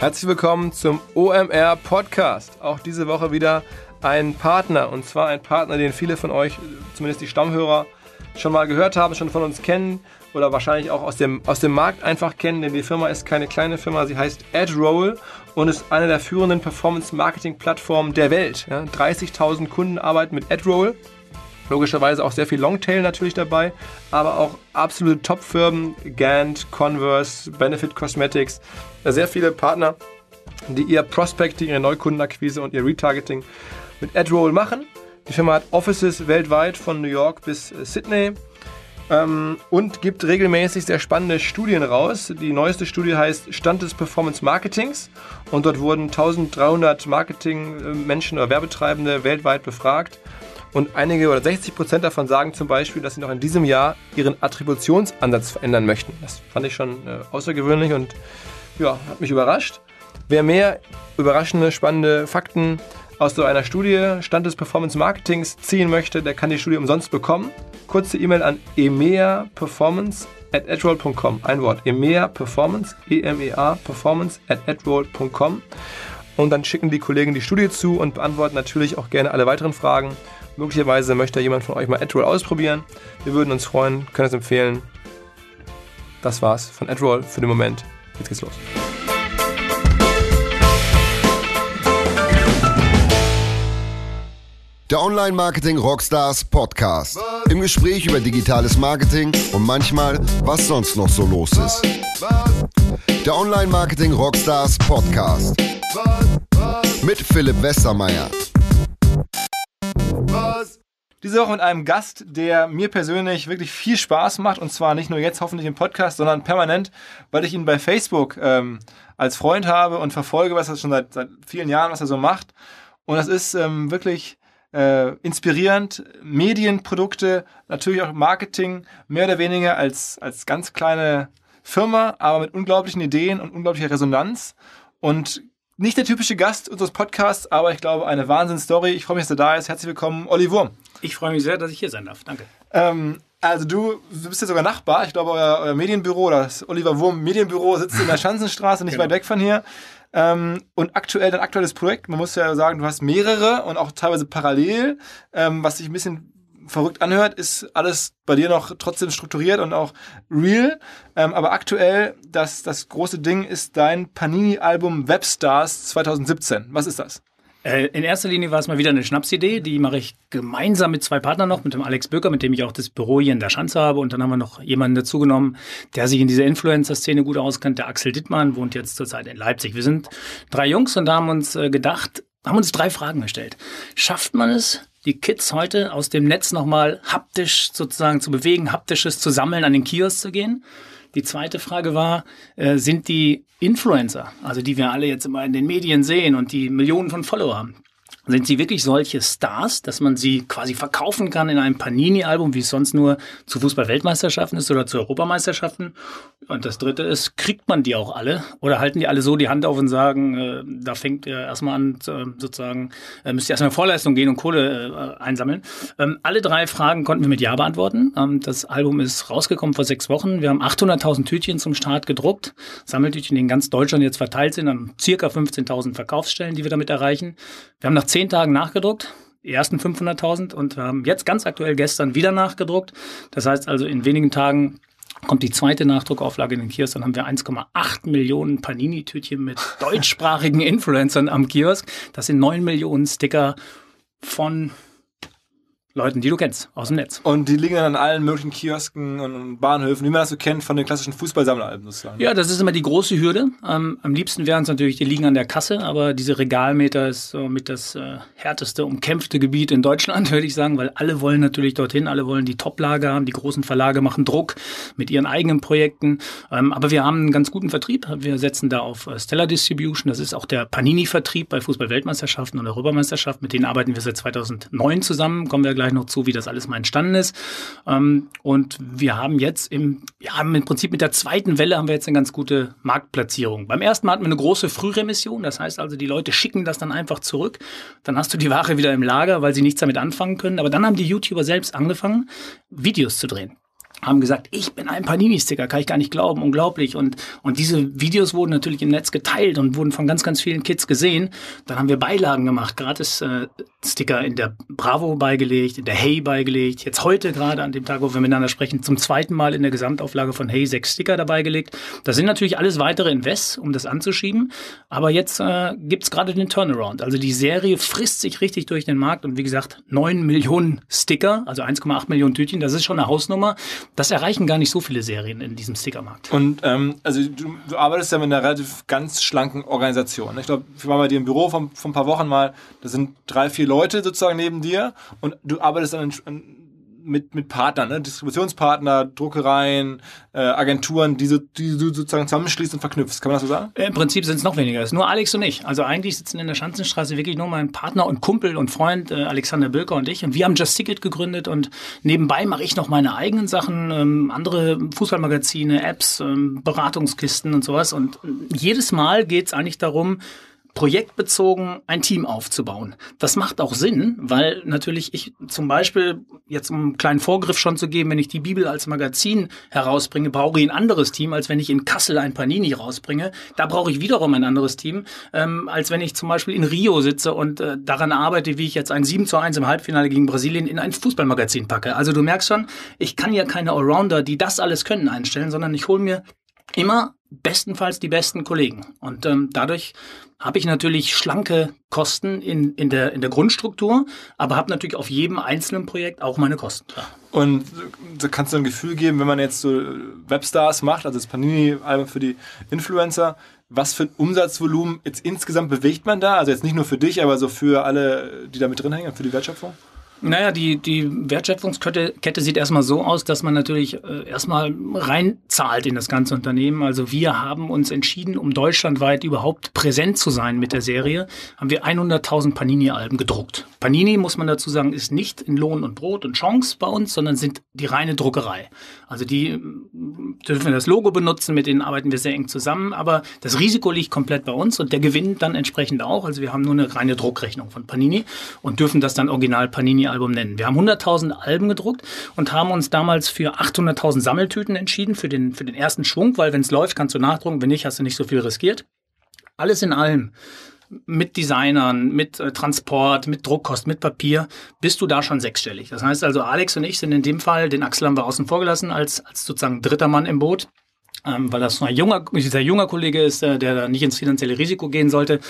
Herzlich willkommen zum OMR Podcast. Auch diese Woche wieder ein Partner und zwar ein Partner, den viele von euch, zumindest die Stammhörer, schon mal gehört haben, schon von uns kennen oder wahrscheinlich auch aus dem, aus dem Markt einfach kennen, denn die Firma ist keine kleine Firma, sie heißt AdRoll und ist eine der führenden Performance-Marketing-Plattformen der Welt. Ja, 30.000 Kunden arbeiten mit AdRoll. Logischerweise auch sehr viel Longtail natürlich dabei, aber auch absolute Top-Firmen, Gant, Converse, Benefit Cosmetics, sehr viele Partner, die ihr Prospecting, ihre Neukundenakquise und ihr Retargeting mit AdRoll machen. Die Firma hat Offices weltweit von New York bis äh, Sydney ähm, und gibt regelmäßig sehr spannende Studien raus. Die neueste Studie heißt Stand des Performance Marketings und dort wurden 1300 Marketing-Menschen oder Werbetreibende weltweit befragt. Und einige oder 60 Prozent davon sagen zum Beispiel, dass sie noch in diesem Jahr ihren Attributionsansatz verändern möchten. Das fand ich schon äh, außergewöhnlich und ja, hat mich überrascht. Wer mehr überraschende, spannende Fakten aus so einer Studie Stand des Performance Marketings ziehen möchte, der kann die Studie umsonst bekommen. Kurze E-Mail an emeaperformance at adroll.com. Ein Wort. EMEA Performance, E-M-E-A Performance at adroll.com. Und dann schicken die Kollegen die Studie zu und beantworten natürlich auch gerne alle weiteren Fragen. Möglicherweise möchte jemand von euch mal AdRoll ausprobieren. Wir würden uns freuen, können es empfehlen. Das war's von AdRoll für den Moment. Jetzt geht's los. Der Online-Marketing Rockstars Podcast. Im Gespräch über digitales Marketing und manchmal, was sonst noch so los ist. Der Online-Marketing Rockstars Podcast. Mit Philipp Westermeier. Diese Woche mit einem Gast, der mir persönlich wirklich viel Spaß macht und zwar nicht nur jetzt hoffentlich im Podcast, sondern permanent, weil ich ihn bei Facebook ähm, als Freund habe und verfolge, was er schon seit, seit vielen Jahren, was er so macht. Und das ist ähm, wirklich äh, inspirierend. Medienprodukte, natürlich auch Marketing, mehr oder weniger als, als ganz kleine Firma, aber mit unglaublichen Ideen und unglaublicher Resonanz. Und nicht der typische Gast unseres Podcasts, aber ich glaube eine Wahnsinnsstory. Ich freue mich, dass er da ist. Herzlich willkommen, Olli Wurm. Ich freue mich sehr, dass ich hier sein darf. Danke. Ähm, also du, du bist ja sogar Nachbar. Ich glaube, euer, euer Medienbüro, das Oliver Wurm Medienbüro, sitzt in der Schanzenstraße, nicht genau. weit weg von hier. Ähm, und aktuell, dein aktuelles Projekt, man muss ja sagen, du hast mehrere und auch teilweise parallel, ähm, was sich ein bisschen verrückt anhört, ist alles bei dir noch trotzdem strukturiert und auch real. Ähm, aber aktuell, das, das große Ding ist dein Panini-Album Webstars 2017. Was ist das? Äh, in erster Linie war es mal wieder eine Schnapsidee. Die mache ich gemeinsam mit zwei Partnern noch, mit dem Alex Böcker, mit dem ich auch das Büro hier in der Schanze habe. Und dann haben wir noch jemanden dazugenommen, der sich in dieser Influencer-Szene gut auskennt. Der Axel Dittmann wohnt jetzt zurzeit in Leipzig. Wir sind drei Jungs und da haben uns äh, gedacht, haben uns drei Fragen gestellt. Schafft man es, die Kids heute aus dem Netz nochmal haptisch sozusagen zu bewegen, haptisches zu sammeln, an den Kiosk zu gehen? Die zweite Frage war, äh, sind die Influencer, also die wir alle jetzt immer in den Medien sehen und die Millionen von Follower haben, sind sie wirklich solche Stars, dass man sie quasi verkaufen kann in einem Panini-Album, wie es sonst nur zu Fußball-Weltmeisterschaften ist oder zu Europameisterschaften? Und das dritte ist, kriegt man die auch alle? Oder halten die alle so die Hand auf und sagen, äh, da fängt ihr erstmal an, äh, sozusagen, äh, müsst ihr erstmal in Vorleistung gehen und Kohle äh, einsammeln? Ähm, alle drei Fragen konnten wir mit Ja beantworten. Ähm, das Album ist rausgekommen vor sechs Wochen. Wir haben 800.000 Tütchen zum Start gedruckt. Sammeltütchen, die in ganz Deutschland jetzt verteilt sind, an circa 15.000 Verkaufsstellen, die wir damit erreichen. Wir haben nach zehn Tagen nachgedruckt, die ersten 500.000 und haben jetzt ganz aktuell gestern wieder nachgedruckt. Das heißt also in wenigen Tagen kommt die zweite Nachdruckauflage in den Kiosk, dann haben wir 1,8 Millionen Panini-Tütchen mit deutschsprachigen Influencern am Kiosk. Das sind 9 Millionen Sticker von Leuten, die du kennst, aus dem Netz. Und die liegen dann an allen möglichen Kiosken und Bahnhöfen, wie man das so kennt von den klassischen Fußballsammleralben sozusagen. Ja, das ist immer die große Hürde. Ähm, am liebsten wären es natürlich, die liegen an der Kasse, aber diese Regalmeter ist so mit das äh, härteste, umkämpfte Gebiet in Deutschland, würde ich sagen, weil alle wollen natürlich dorthin, alle wollen die Top-Lage haben, die großen Verlage machen Druck mit ihren eigenen Projekten. Ähm, aber wir haben einen ganz guten Vertrieb. Wir setzen da auf äh, Stellar Distribution. Das ist auch der Panini-Vertrieb bei Fußball-Weltmeisterschaften und Europameisterschaften. Mit denen arbeiten wir seit 2009 zusammen. Kommen wir gleich noch zu, wie das alles mal entstanden ist. Ähm, und wir haben jetzt im, ja, im Prinzip mit der zweiten Welle haben wir jetzt eine ganz gute Marktplatzierung. Beim ersten Mal hatten wir eine große Frühremission. Das heißt also, die Leute schicken das dann einfach zurück. Dann hast du die Ware wieder im Lager, weil sie nichts damit anfangen können. Aber dann haben die YouTuber selbst angefangen, Videos zu drehen. Haben gesagt, ich bin ein Panini-Sticker, kann ich gar nicht glauben, unglaublich. Und, und diese Videos wurden natürlich im Netz geteilt und wurden von ganz, ganz vielen Kids gesehen. Dann haben wir Beilagen gemacht, gratis äh, Sticker in der Bravo beigelegt, in der Hey beigelegt. Jetzt heute gerade an dem Tag, wo wir miteinander sprechen, zum zweiten Mal in der Gesamtauflage von Hey sechs Sticker dabei gelegt. Das sind natürlich alles weitere Invests, um das anzuschieben. Aber jetzt äh, gibt gerade den Turnaround. Also die Serie frisst sich richtig durch den Markt und wie gesagt, neun Millionen Sticker, also 1,8 Millionen Tütchen, das ist schon eine Hausnummer. Das erreichen gar nicht so viele Serien in diesem Stickermarkt. Und ähm, also du, du, arbeitest ja mit einer relativ ganz schlanken Organisation. Ich glaube, wir waren bei dir im Büro vor, ein paar Wochen mal, da sind drei, vier Leute sozusagen neben dir und du arbeitest dann in, mit, mit Partnern, ne? Distributionspartner, Druckereien, äh, Agenturen, die, so, die du sozusagen zusammenschließt und verknüpfst. Kann man das so sagen? Im Prinzip sind es noch weniger. Es ist nur Alex und ich. Also eigentlich sitzen in der Schanzenstraße wirklich nur mein Partner und Kumpel und Freund äh, Alexander Bülker und ich. Und wir haben Just Ticket gegründet und nebenbei mache ich noch meine eigenen Sachen, ähm, andere Fußballmagazine, Apps, ähm, Beratungskisten und sowas. Und jedes Mal geht es eigentlich darum, projektbezogen ein Team aufzubauen. Das macht auch Sinn, weil natürlich ich zum Beispiel, jetzt um einen kleinen Vorgriff schon zu geben, wenn ich die Bibel als Magazin herausbringe, brauche ich ein anderes Team, als wenn ich in Kassel ein Panini rausbringe. Da brauche ich wiederum ein anderes Team, ähm, als wenn ich zum Beispiel in Rio sitze und äh, daran arbeite, wie ich jetzt ein 7 zu 1 im Halbfinale gegen Brasilien in ein Fußballmagazin packe. Also du merkst schon, ich kann ja keine Allrounder, die das alles können, einstellen, sondern ich hole mir immer bestenfalls die besten Kollegen. Und ähm, dadurch habe ich natürlich schlanke Kosten in, in, der, in der Grundstruktur, aber habe natürlich auf jedem einzelnen Projekt auch meine Kosten. Und da kannst du ein Gefühl geben, wenn man jetzt so Webstars macht, also das Panini-Album für die Influencer, was für ein Umsatzvolumen jetzt insgesamt bewegt man da? Also jetzt nicht nur für dich, aber so für alle, die da mit drin hängen, für die Wertschöpfung? Naja, die, die Wertschöpfungskette Kette sieht erstmal so aus, dass man natürlich äh, erstmal reinzahlt in das ganze Unternehmen. Also wir haben uns entschieden, um deutschlandweit überhaupt präsent zu sein mit der Serie, haben wir 100.000 Panini-Alben gedruckt. Panini, muss man dazu sagen, ist nicht in Lohn und Brot und Chance bei uns, sondern sind die reine Druckerei. Also die äh, dürfen wir das Logo benutzen, mit denen arbeiten wir sehr eng zusammen, aber das Risiko liegt komplett bei uns und der Gewinn dann entsprechend auch. Also wir haben nur eine reine Druckrechnung von Panini und dürfen das dann original Panini Album nennen. Wir haben 100.000 Alben gedruckt und haben uns damals für 800.000 Sammeltüten entschieden für den, für den ersten Schwung, weil wenn es läuft, kannst du nachdrucken, wenn nicht, hast du nicht so viel riskiert. Alles in allem mit Designern, mit äh, Transport, mit Druckkosten, mit Papier, bist du da schon sechsstellig. Das heißt also, Alex und ich sind in dem Fall, den Axel haben wir außen vor gelassen, als, als sozusagen dritter Mann im Boot ähm, weil das ein junger, sehr junger Kollege ist, äh, der da nicht ins finanzielle Risiko gehen sollte.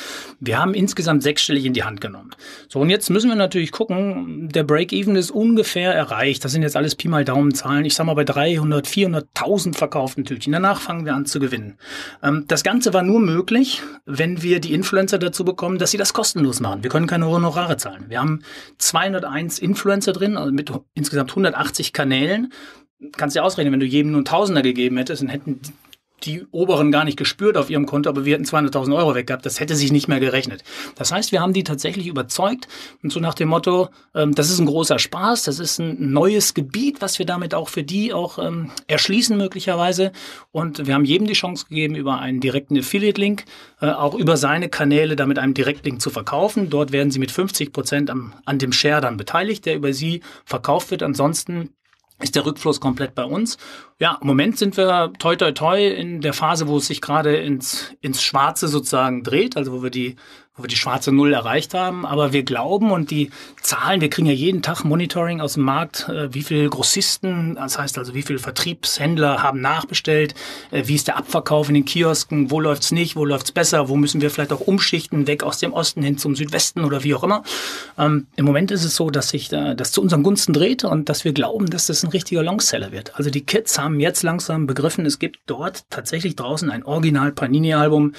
Wir haben insgesamt sechsstellig in die Hand genommen. So, und jetzt müssen wir natürlich gucken, der Break-Even ist ungefähr erreicht. Das sind jetzt alles Pi mal Daumenzahlen. Ich sag mal bei 300, 400.000 verkauften Tütchen. Danach fangen wir an zu gewinnen. Ähm, das Ganze war nur möglich, wenn wir die Influencer dazu bekommen, dass sie das kostenlos machen. Wir können keine Honorare zahlen. Wir haben 201 Influencer drin, also mit insgesamt 180 Kanälen kannst dir ausrechnen, wenn du jedem nur Tausender gegeben hättest, dann hätten die Oberen gar nicht gespürt auf ihrem Konto, aber wir hätten 200.000 Euro weg gehabt. Das hätte sich nicht mehr gerechnet. Das heißt, wir haben die tatsächlich überzeugt und so nach dem Motto, ähm, das ist ein großer Spaß, das ist ein neues Gebiet, was wir damit auch für die auch ähm, erschließen möglicherweise. Und wir haben jedem die Chance gegeben, über einen direkten Affiliate-Link äh, auch über seine Kanäle damit einem Direktlink zu verkaufen. Dort werden sie mit 50 Prozent an dem Share dann beteiligt, der über sie verkauft wird. Ansonsten ist der Rückfluss komplett bei uns. Ja, im Moment sind wir toi toi toi in der Phase, wo es sich gerade ins, ins Schwarze sozusagen dreht, also wo wir die wo wir die schwarze Null erreicht haben. Aber wir glauben und die Zahlen, wir kriegen ja jeden Tag Monitoring aus dem Markt, äh, wie viele Grossisten, das heißt also wie viele Vertriebshändler haben nachbestellt, äh, wie ist der Abverkauf in den Kiosken, wo läuft's nicht, wo läuft's besser, wo müssen wir vielleicht auch umschichten, weg aus dem Osten hin zum Südwesten oder wie auch immer. Ähm, Im Moment ist es so, dass sich äh, das zu unseren Gunsten dreht und dass wir glauben, dass das ein richtiger Longseller wird. Also die Kids haben jetzt langsam begriffen, es gibt dort tatsächlich draußen ein Original Panini-Album,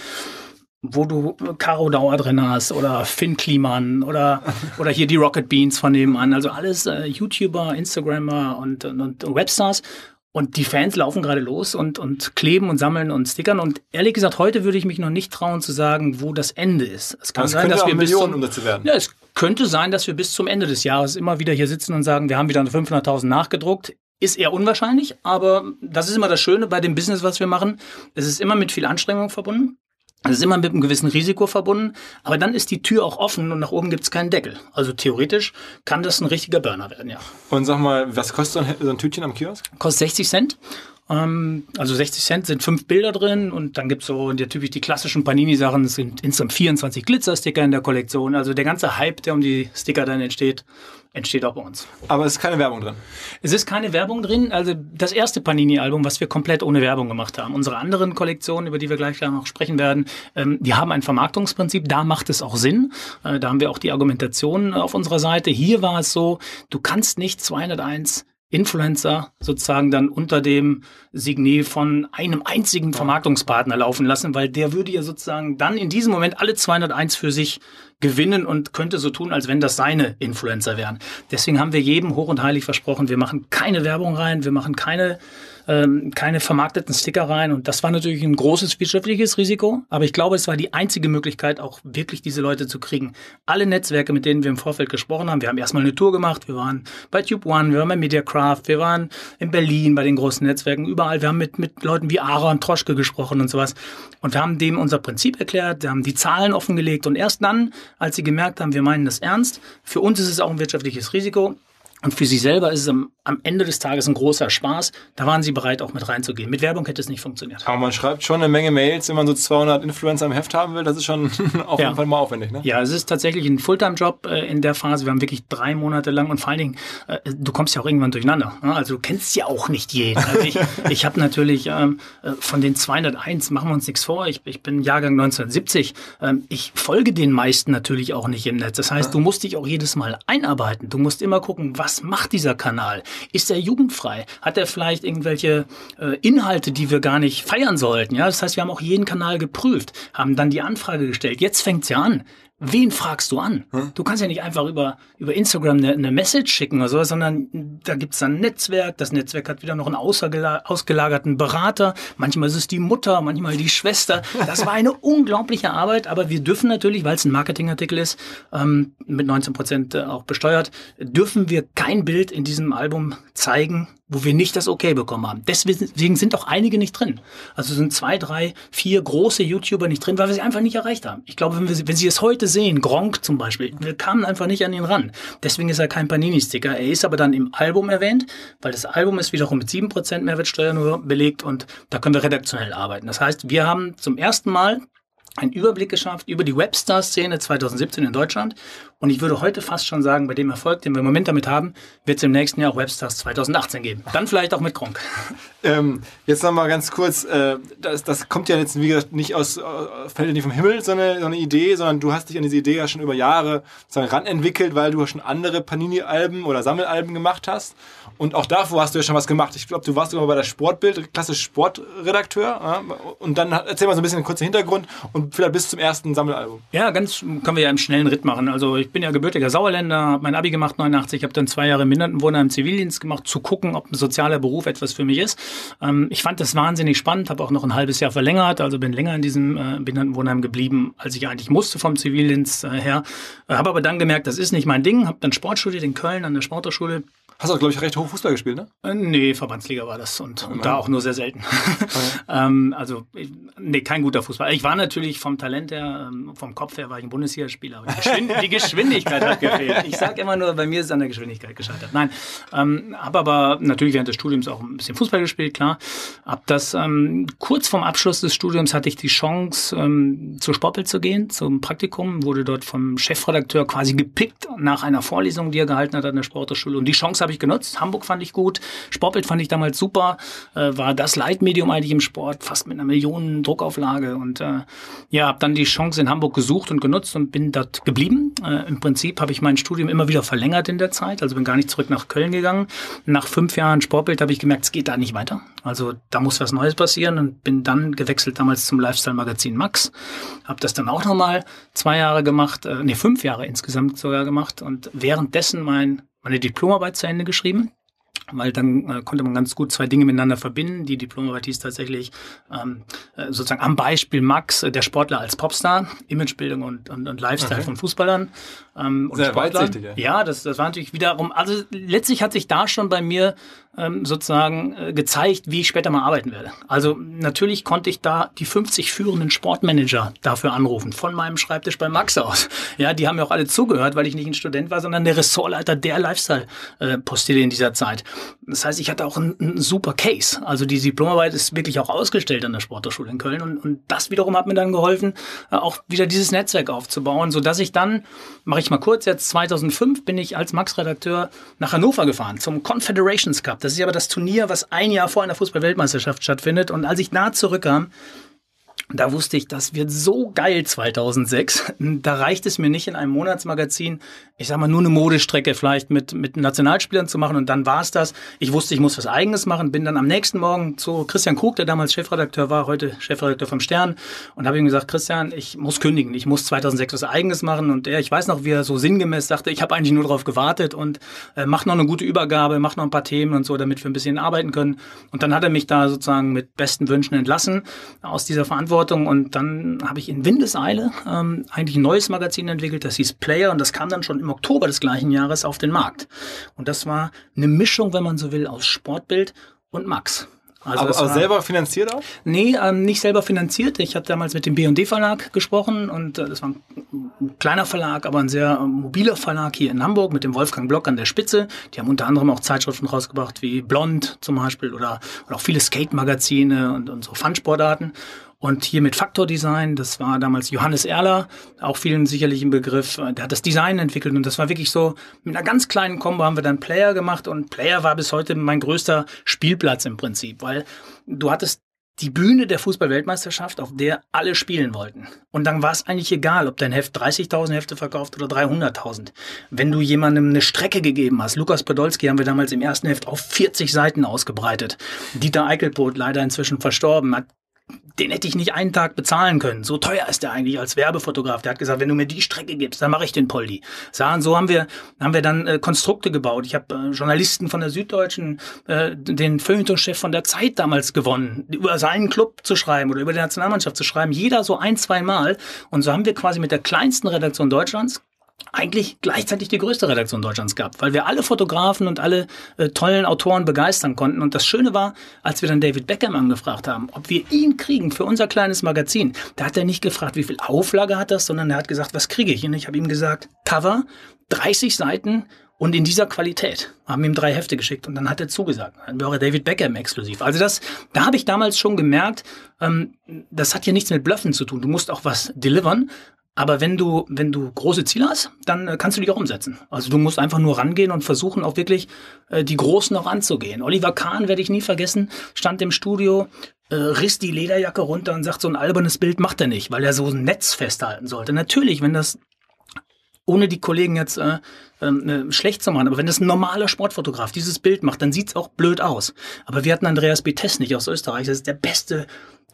wo du Caro Dauer drin hast oder Finn Kliman oder, oder hier die Rocket Beans von nebenan. Also alles äh, YouTuber, Instagrammer und, und, und Webstars. Und die Fans laufen gerade los und, und kleben und sammeln und stickern. Und ehrlich gesagt, heute würde ich mich noch nicht trauen zu sagen, wo das Ende ist. Es kann das sein, dass wir bis zum, um zu werden. Ja, es könnte sein, dass wir bis zum Ende des Jahres immer wieder hier sitzen und sagen, wir haben wieder 500.000 nachgedruckt. Ist eher unwahrscheinlich, aber das ist immer das Schöne bei dem Business, was wir machen. Es ist immer mit viel Anstrengung verbunden. Das ist immer mit einem gewissen Risiko verbunden, aber dann ist die Tür auch offen und nach oben gibt es keinen Deckel. Also theoretisch kann das ein richtiger Burner werden, ja. Und sag mal, was kostet so ein, so ein Tütchen am Kiosk? Kostet 60 Cent. Ähm, also 60 Cent sind fünf Bilder drin und dann gibt's so der typisch die klassischen Panini-Sachen. Es sind insgesamt 24 Glitzer-Sticker in der Kollektion. Also der ganze Hype, der um die Sticker dann entsteht, entsteht auch bei uns. Aber es ist keine Werbung drin. Es ist keine Werbung drin. Also das erste Panini-Album, was wir komplett ohne Werbung gemacht haben. Unsere anderen Kollektionen, über die wir gleich noch sprechen werden, ähm, die haben ein Vermarktungsprinzip. Da macht es auch Sinn. Äh, da haben wir auch die Argumentation auf unserer Seite. Hier war es so, du kannst nicht 201 Influencer sozusagen dann unter dem Signet von einem einzigen Vermarktungspartner laufen lassen, weil der würde ja sozusagen dann in diesem Moment alle 201 für sich gewinnen und könnte so tun, als wenn das seine Influencer wären. Deswegen haben wir jedem hoch und heilig versprochen, wir machen keine Werbung rein, wir machen keine ähm, keine vermarkteten Sticker rein. Und das war natürlich ein großes wirtschaftliches Risiko. Aber ich glaube, es war die einzige Möglichkeit, auch wirklich diese Leute zu kriegen. Alle Netzwerke, mit denen wir im Vorfeld gesprochen haben, wir haben erstmal eine Tour gemacht. Wir waren bei Tube One, wir waren bei Mediacraft, wir waren in Berlin bei den großen Netzwerken, überall. Wir haben mit, mit Leuten wie und Troschke gesprochen und sowas. Und wir haben dem unser Prinzip erklärt, wir haben die Zahlen offengelegt. Und erst dann, als sie gemerkt haben, wir meinen das ernst, für uns ist es auch ein wirtschaftliches Risiko, und für sie selber ist es am, am, Ende des Tages ein großer Spaß. Da waren sie bereit, auch mit reinzugehen. Mit Werbung hätte es nicht funktioniert. Aber man schreibt schon eine Menge Mails, wenn man so 200 Influencer im Heft haben will. Das ist schon auf jeden Fall mal aufwendig. Ne? Ja, es ist tatsächlich ein Fulltime-Job äh, in der Phase. Wir haben wirklich drei Monate lang und vor allen Dingen, äh, du kommst ja auch irgendwann durcheinander. Ne? Also du kennst ja auch nicht jeden. Also ich, ich habe natürlich ähm, äh, von den 201, machen wir uns nichts vor, ich, ich bin Jahrgang 1970. Ähm, ich folge den meisten natürlich auch nicht im Netz. Das heißt, du musst dich auch jedes Mal einarbeiten. Du musst immer gucken, was was macht dieser Kanal? Ist er jugendfrei? Hat er vielleicht irgendwelche äh, Inhalte, die wir gar nicht feiern sollten? Ja, das heißt, wir haben auch jeden Kanal geprüft, haben dann die Anfrage gestellt. Jetzt fängt's ja an. Wen fragst du an? Hm? Du kannst ja nicht einfach über, über Instagram eine, eine Message schicken oder so, sondern da gibt's dann ein Netzwerk. Das Netzwerk hat wieder noch einen ausgelagerten Berater. Manchmal ist es die Mutter, manchmal die Schwester. Das war eine unglaubliche Arbeit, aber wir dürfen natürlich, weil es ein Marketingartikel ist, ähm, mit 19 Prozent äh, auch besteuert, dürfen wir kein Bild in diesem Album zeigen, wo wir nicht das Okay bekommen haben. Deswegen sind auch einige nicht drin. Also sind zwei, drei, vier große YouTuber nicht drin, weil wir sie einfach nicht erreicht haben. Ich glaube, wenn, wir, wenn Sie es heute sehen, Gronk zum Beispiel, wir kamen einfach nicht an ihn ran. Deswegen ist er kein Panini-Sticker. Er ist aber dann im Album erwähnt, weil das Album ist wiederum mit sieben Prozent Mehrwertsteuer nur belegt und da können wir redaktionell arbeiten. Das heißt, wir haben zum ersten Mal einen Überblick geschafft über die Webstar-Szene 2017 in Deutschland. Und ich würde heute fast schon sagen, bei dem Erfolg, den wir im Moment damit haben, wird es im nächsten Jahr auch Webstars 2018 geben. Dann vielleicht auch mit Gronk. Ähm, jetzt noch mal ganz kurz, äh, das, das kommt ja jetzt, wie gesagt, nicht aus, äh, fällt ja nicht vom Himmel, so eine, so eine Idee, sondern du hast dich an diese Idee ja schon über Jahre sozusagen ranentwickelt, weil du schon andere Panini-Alben oder Sammelalben gemacht hast. Und auch davor hast du ja schon was gemacht. Ich glaube, du warst sogar bei der Sportbild, klassisch Sportredakteur. Ja? Und dann erzähl mal so ein bisschen einen kurzen Hintergrund und vielleicht bis zum ersten Sammelalbum. Ja, ganz können wir ja im schnellen Ritt machen. Also ich bin ja gebürtiger Sauerländer, habe mein Abi gemacht 89, habe dann zwei Jahre Mindertenwohner im Zivildienst gemacht, zu gucken, ob ein sozialer Beruf etwas für mich ist. Ähm, ich fand das wahnsinnig spannend, habe auch noch ein halbes Jahr verlängert, also bin länger in diesem äh, Behindertenwohnheim geblieben, als ich eigentlich musste vom Zivildienst äh, her. Äh, habe aber dann gemerkt, das ist nicht mein Ding, habe dann Sport studiert in Köln an der Sporthochschule Hast du, glaube ich, recht hoch Fußball gespielt, ne? Äh, nee, Verbandsliga war das und, und da auch nur sehr selten. Okay. ähm, also, nee, kein guter Fußball. Ich war natürlich vom Talent her, ähm, vom Kopf her war ich ein Bundesligaspieler, aber die, Geschwind die Geschwindigkeit hat gefehlt. Ich sage immer nur, bei mir ist es an der Geschwindigkeit gescheitert. Nein, ähm, habe aber natürlich während des Studiums auch ein bisschen Fußball gespielt, klar. Hab das ähm, kurz vorm Abschluss des Studiums hatte ich die Chance, ähm, zur Sportbild zu gehen, zum Praktikum, wurde dort vom Chefredakteur quasi gepickt nach einer Vorlesung, die er gehalten hat an der Sporthochschule und die Chance habe habe ich genutzt. Hamburg fand ich gut. Sportbild fand ich damals super. Äh, war das Leitmedium eigentlich im Sport, fast mit einer Millionen Druckauflage. Und äh, ja, habe dann die Chance in Hamburg gesucht und genutzt und bin dort geblieben. Äh, Im Prinzip habe ich mein Studium immer wieder verlängert in der Zeit. Also bin gar nicht zurück nach Köln gegangen. Nach fünf Jahren Sportbild habe ich gemerkt, es geht da nicht weiter. Also da muss was Neues passieren und bin dann gewechselt damals zum Lifestyle-Magazin Max. Habe das dann auch nochmal zwei Jahre gemacht, äh, nee, fünf Jahre insgesamt sogar gemacht und währenddessen mein meine Diplomarbeit zu Ende geschrieben weil dann äh, konnte man ganz gut zwei Dinge miteinander verbinden. Die Diplomarbeit hieß tatsächlich ähm, äh, sozusagen am Beispiel Max, äh, der Sportler als Popstar, Imagebildung und, und, und Lifestyle okay. von Fußballern. Ähm, Sehr weitsichtig, ja. Ja, das, das war natürlich wiederum, also letztlich hat sich da schon bei mir ähm, sozusagen äh, gezeigt, wie ich später mal arbeiten werde. Also natürlich konnte ich da die 50 führenden Sportmanager dafür anrufen, von meinem Schreibtisch bei Max aus. Ja, die haben ja auch alle zugehört, weil ich nicht ein Student war, sondern der Ressortleiter der Lifestyle-Postille äh, in dieser Zeit. Das heißt, ich hatte auch einen, einen super Case. Also die Diplomarbeit ist wirklich auch ausgestellt an der Sporthochschule in Köln und, und das wiederum hat mir dann geholfen, äh, auch wieder dieses Netzwerk aufzubauen, so dass ich dann, mache ich mal kurz, jetzt 2005 bin ich als Max-Redakteur nach Hannover gefahren zum Confederations Cup. Das ist aber das Turnier, was ein Jahr vor einer Fußball-Weltmeisterschaft stattfindet. Und als ich da zurückkam, da wusste ich, das wird so geil 2006. Da reicht es mir nicht in einem Monatsmagazin, ich sag mal, nur eine Modestrecke vielleicht mit, mit Nationalspielern zu machen und dann war es das. Ich wusste, ich muss was Eigenes machen, bin dann am nächsten Morgen zu Christian Krug, der damals Chefredakteur war, heute Chefredakteur vom Stern und habe ihm gesagt, Christian, ich muss kündigen, ich muss 2006 was Eigenes machen und er, ich weiß noch, wie er so sinngemäß sagte, ich habe eigentlich nur darauf gewartet und äh, mach noch eine gute Übergabe, mach noch ein paar Themen und so, damit wir ein bisschen arbeiten können. Und dann hat er mich da sozusagen mit besten Wünschen entlassen aus dieser Verantwortung und dann habe ich in Windeseile ähm, eigentlich ein neues Magazin entwickelt, das hieß Player und das kam dann schon im Oktober des gleichen Jahres auf den Markt. Und das war eine Mischung, wenn man so will, aus Sportbild und Max. Also aber, aber selber finanziert auch? Nee, ähm, nicht selber finanziert. Ich habe damals mit dem B&D Verlag gesprochen und äh, das war ein, ein, kleiner Verlag, aber ein sehr äh, mobiler Verlag hier in Hamburg mit dem Wolfgang Block an der Spitze. Die haben unter anderem auch Zeitschriften rausgebracht wie Blond zum Beispiel oder, oder auch viele Skate-Magazine und, und so Fun-Sportarten. Und hier mit Faktor Design, das war damals Johannes Erler, auch vielen sicherlich ein Begriff, der hat das Design entwickelt und das war wirklich so, mit einer ganz kleinen Combo haben wir dann Player gemacht und Player war bis heute mein größter Spielplatz im Prinzip, weil du hattest die Bühne der Fußball-Weltmeisterschaft, auf der alle spielen wollten. Und dann war es eigentlich egal, ob dein Heft 30.000 Hefte verkauft oder 300.000. Wenn du jemandem eine Strecke gegeben hast, Lukas Podolski haben wir damals im ersten Heft auf 40 Seiten ausgebreitet. Dieter Eichelpoth, leider inzwischen verstorben, hat den hätte ich nicht einen Tag bezahlen können. So teuer ist er eigentlich als Werbefotograf. Der hat gesagt, wenn du mir die Strecke gibst, dann mache ich den Poldi. So haben wir, haben wir dann äh, Konstrukte gebaut. Ich habe äh, Journalisten von der Süddeutschen, äh, den Feuilleton-Chef von der Zeit damals gewonnen, über seinen Club zu schreiben oder über die Nationalmannschaft zu schreiben. Jeder so ein, zwei Mal. Und so haben wir quasi mit der kleinsten Redaktion Deutschlands eigentlich gleichzeitig die größte Redaktion Deutschlands gehabt, weil wir alle Fotografen und alle äh, tollen Autoren begeistern konnten. Und das Schöne war, als wir dann David Beckham angefragt haben, ob wir ihn kriegen für unser kleines Magazin, da hat er nicht gefragt, wie viel Auflage hat das, sondern er hat gesagt, was kriege ich? Und ich habe ihm gesagt, Cover, 30 Seiten und in dieser Qualität. Haben ihm drei Hefte geschickt und dann hat er zugesagt. Dann wäre David Beckham exklusiv. Also das, da habe ich damals schon gemerkt, ähm, das hat ja nichts mit Bluffen zu tun. Du musst auch was delivern. Aber wenn du, wenn du große Ziele hast, dann äh, kannst du die auch umsetzen. Also du musst einfach nur rangehen und versuchen auch wirklich äh, die Großen auch anzugehen. Oliver Kahn, werde ich nie vergessen, stand im Studio, äh, riss die Lederjacke runter und sagt, so ein albernes Bild macht er nicht, weil er so ein Netz festhalten sollte. Natürlich, wenn das ohne die Kollegen jetzt äh, äh, schlecht zu machen, aber wenn das ein normaler Sportfotograf dieses Bild macht, dann sieht's auch blöd aus. Aber wir hatten Andreas nicht aus Österreich, das ist der beste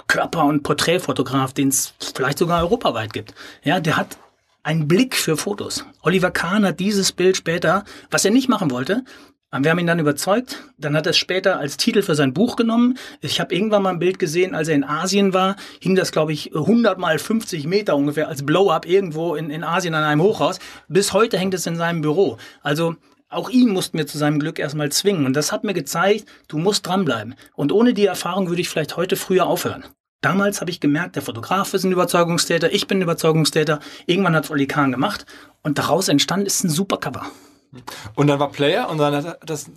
Körper- und Porträtfotograf, den es vielleicht sogar europaweit gibt. Ja, der hat einen Blick für Fotos. Oliver Kahn hat dieses Bild später, was er nicht machen wollte, wir haben ihn dann überzeugt. Dann hat er es später als Titel für sein Buch genommen. Ich habe irgendwann mal ein Bild gesehen, als er in Asien war, hing das, glaube ich, 100 mal 50 Meter ungefähr als Blow-up irgendwo in, in Asien an einem Hochhaus. Bis heute hängt es in seinem Büro. Also auch ihn mussten wir zu seinem Glück erstmal zwingen. Und das hat mir gezeigt, du musst dranbleiben. Und ohne die Erfahrung würde ich vielleicht heute früher aufhören. Damals habe ich gemerkt, der Fotograf ist ein Überzeugungstäter, ich bin ein Überzeugungstäter. Irgendwann hat es Oli Kahn gemacht und daraus entstanden ist ein super Cover. Und dann war Player und dann hat das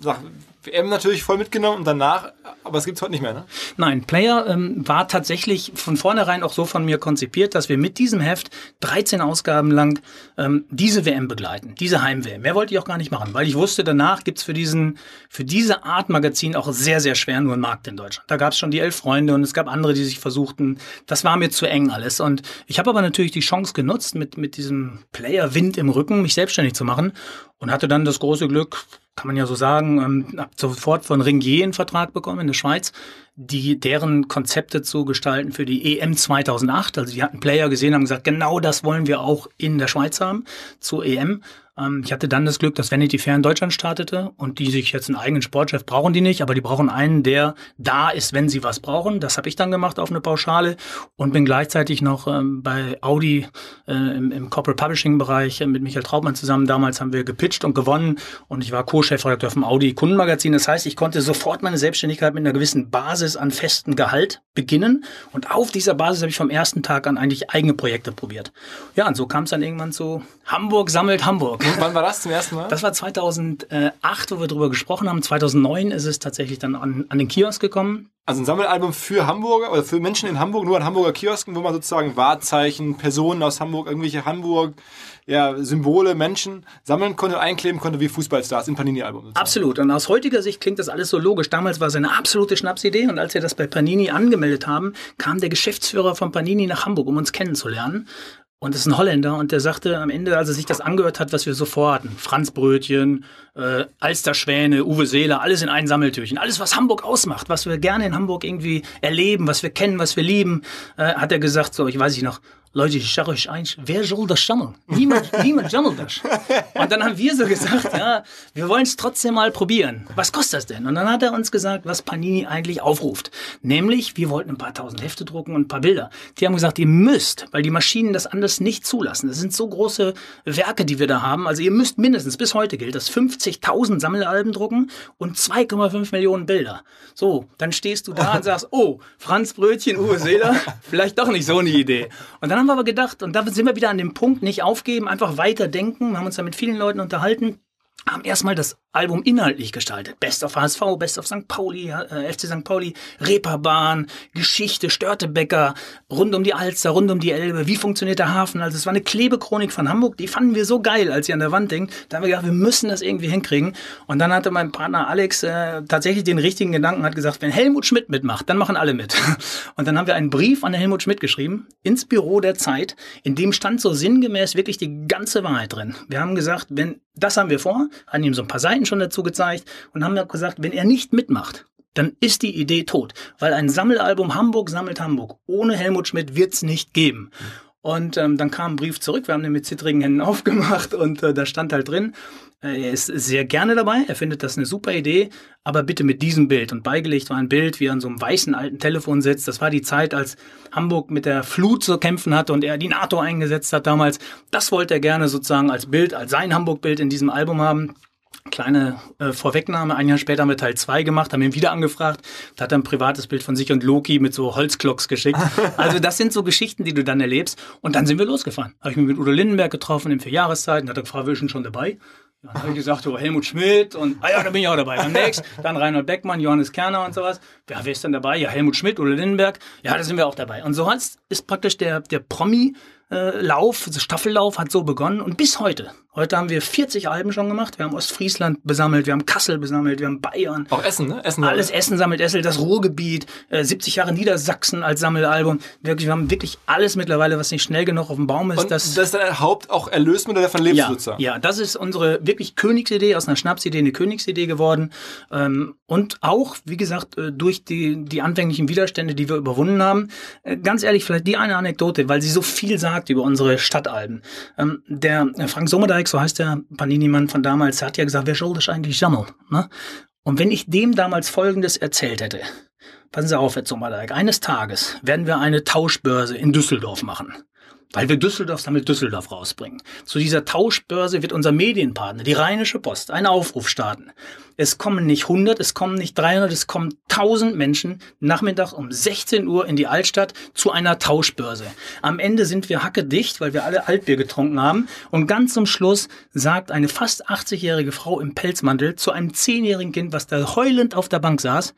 WM natürlich voll mitgenommen und danach, aber es gibt es heute nicht mehr, ne? Nein, Player ähm, war tatsächlich von vornherein auch so von mir konzipiert, dass wir mit diesem Heft 13 Ausgaben lang ähm, diese WM begleiten, diese Heim-WM. Mehr wollte ich auch gar nicht machen, weil ich wusste, danach gibt's für diesen, für diese Art Magazin auch sehr, sehr schwer nur einen Markt in Deutschland. Da gab's schon die elf Freunde und es gab andere, die sich versuchten. Das war mir zu eng alles. Und ich habe aber natürlich die Chance genutzt, mit, mit diesem Player-Wind im Rücken mich selbstständig zu machen und hatte dann das große Glück, kann man ja so sagen, ähm, habe sofort von Ringier einen Vertrag bekommen in der Schweiz, die deren Konzepte zu gestalten für die EM 2008. Also die hatten Player gesehen, haben gesagt, genau das wollen wir auch in der Schweiz haben zur EM. Ähm, ich hatte dann das Glück, dass Vanity Fair in Deutschland startete und die sich jetzt einen eigenen Sportchef brauchen die nicht, aber die brauchen einen, der da ist, wenn sie was brauchen. Das habe ich dann gemacht auf eine Pauschale und bin gleichzeitig noch ähm, bei Audi äh, im, im Corporate Publishing Bereich äh, mit Michael Traubmann zusammen. Damals haben wir gepitcht und gewonnen und ich war Co-Chefredakteur vom Audi Kundenmagazin. Das heißt, ich konnte sofort meine Selbstständigkeit mit einer gewissen Basis an festem Gehalt beginnen und auf dieser Basis habe ich vom ersten Tag an eigentlich eigene Projekte probiert. Ja, und so kam es dann irgendwann zu Hamburg sammelt Hamburg. Wann war das zum ersten Mal? Das war 2008, wo wir darüber gesprochen haben. 2009 ist es tatsächlich dann an, an den Kiosk gekommen. Also ein Sammelalbum für Hamburger oder für Menschen in Hamburg, nur an Hamburger Kiosken, wo man sozusagen Wahrzeichen, Personen aus Hamburg, irgendwelche Hamburg, ja, Symbole, Menschen sammeln konnte, einkleben konnte wie Fußballstars im Panini-Album. Absolut. Und aus heutiger Sicht klingt das alles so logisch. Damals war es eine absolute Schnapsidee und als wir das bei Panini angemeldet haben, kam der Geschäftsführer von Panini nach Hamburg, um uns kennenzulernen. Und das ist ein Holländer und der sagte am Ende, als er sich das angehört hat, was wir so vorhatten, Franzbrötchen, äh, Alsterschwäne, Uwe Seeler, alles in ein Sammeltürchen, alles was Hamburg ausmacht, was wir gerne in Hamburg irgendwie erleben, was wir kennen, was wir lieben, äh, hat er gesagt, so, ich weiß nicht noch, Leute, ich sage euch eins, wer soll das sammeln? Niemand, niemand sammelt das. Und dann haben wir so gesagt, ja, wir wollen es trotzdem mal probieren. Was kostet das denn? Und dann hat er uns gesagt, was Panini eigentlich aufruft. Nämlich, wir wollten ein paar tausend Hefte drucken und ein paar Bilder. Die haben gesagt, ihr müsst, weil die Maschinen das anders nicht zulassen. Das sind so große Werke, die wir da haben. Also ihr müsst mindestens, bis heute gilt das, 50.000 Sammelalben drucken und 2,5 Millionen Bilder. So, dann stehst du da und sagst, oh, Franz Brötchen, Uwe Seeler, vielleicht doch nicht so eine Idee. Und dann haben wir aber gedacht, und da sind wir wieder an dem Punkt, nicht aufgeben, einfach weiterdenken. Wir haben uns da mit vielen Leuten unterhalten haben erstmal das Album inhaltlich gestaltet. Best of HSV, Best of St. Pauli, äh, FC St. Pauli, Reeperbahn, Geschichte, Störtebecker, rund um die Alster, rund um die Elbe, wie funktioniert der Hafen. Also es war eine Klebechronik von Hamburg, die fanden wir so geil, als sie an der Wand hängt. Da haben wir gedacht, wir müssen das irgendwie hinkriegen. Und dann hatte mein Partner Alex äh, tatsächlich den richtigen Gedanken, hat gesagt, wenn Helmut Schmidt mitmacht, dann machen alle mit. Und dann haben wir einen Brief an Helmut Schmidt geschrieben, ins Büro der Zeit, in dem stand so sinngemäß wirklich die ganze Wahrheit drin. Wir haben gesagt, wenn das haben wir vor, haben ihm so ein paar Seiten schon dazu gezeigt und haben gesagt, wenn er nicht mitmacht, dann ist die Idee tot. Weil ein Sammelalbum Hamburg sammelt Hamburg. Ohne Helmut Schmidt wird's nicht geben. Und ähm, dann kam ein Brief zurück, wir haben den mit zittrigen Händen aufgemacht und äh, da stand halt drin, äh, er ist sehr gerne dabei, er findet das eine super Idee, aber bitte mit diesem Bild. Und beigelegt war ein Bild, wie er an so einem weißen alten Telefon sitzt. Das war die Zeit, als Hamburg mit der Flut zu kämpfen hatte und er die NATO eingesetzt hat damals. Das wollte er gerne sozusagen als Bild, als sein Hamburg-Bild in diesem Album haben. Kleine äh, Vorwegnahme, ein Jahr später haben wir Teil 2 gemacht, haben ihn wieder angefragt, da hat er ein privates Bild von sich und Loki mit so Holzklocks geschickt. Also das sind so Geschichten, die du dann erlebst. Und dann sind wir losgefahren. Habe ich mich mit Udo Lindenberg getroffen in vier Jahreszeiten, hat er gefragt, wir sind schon dabei. Dann habe ich gesagt, oh, Helmut Schmidt und, ah ja, da bin ich auch dabei. Beim nächsten, dann Reinhold Beckmann, Johannes Kerner und sowas. Ja, wer ist denn dabei? Ja, Helmut Schmidt oder Lindenberg. Ja, da sind wir auch dabei. Und so ist praktisch der, der Promi, äh, Lauf, Staffellauf hat so begonnen und bis heute. Heute haben wir 40 Alben schon gemacht. Wir haben Ostfriesland besammelt, wir haben Kassel besammelt, wir haben Bayern. Auch Essen, ne? Essen. Alles Essen sammelt Essel, das Ruhrgebiet, äh, 70 Jahre Niedersachsen als Sammelalbum. Wirklich, wir haben wirklich alles mittlerweile, was nicht schnell genug auf dem Baum ist. Und das, das ist dann Haupt auch Erlösmodell davon lebst ja, sozusagen. Ja, das ist unsere wirklich Königsidee, aus einer Schnapsidee eine Königsidee geworden. Ähm, und auch, wie gesagt, äh, durch die, die anfänglichen Widerstände, die wir überwunden haben. Äh, ganz ehrlich, vielleicht die eine Anekdote, weil sie so viel sagt über unsere Stadtalben. Ähm, der Frank Sommerdijk, so heißt der Panini-Mann von damals, hat ja gesagt, wer soll das eigentlich sammeln? Ne? Und wenn ich dem damals Folgendes erzählt hätte, passen Sie auf, Herr Sommerdijk, eines Tages werden wir eine Tauschbörse in Düsseldorf machen weil wir Düsseldorf damit Düsseldorf rausbringen. Zu dieser Tauschbörse wird unser Medienpartner, die Rheinische Post, einen Aufruf starten. Es kommen nicht 100, es kommen nicht 300, es kommen 1000 Menschen nachmittags um 16 Uhr in die Altstadt zu einer Tauschbörse. Am Ende sind wir hackedicht, weil wir alle Altbier getrunken haben. Und ganz zum Schluss sagt eine fast 80-jährige Frau im Pelzmantel zu einem 10-jährigen Kind, was da heulend auf der Bank saß,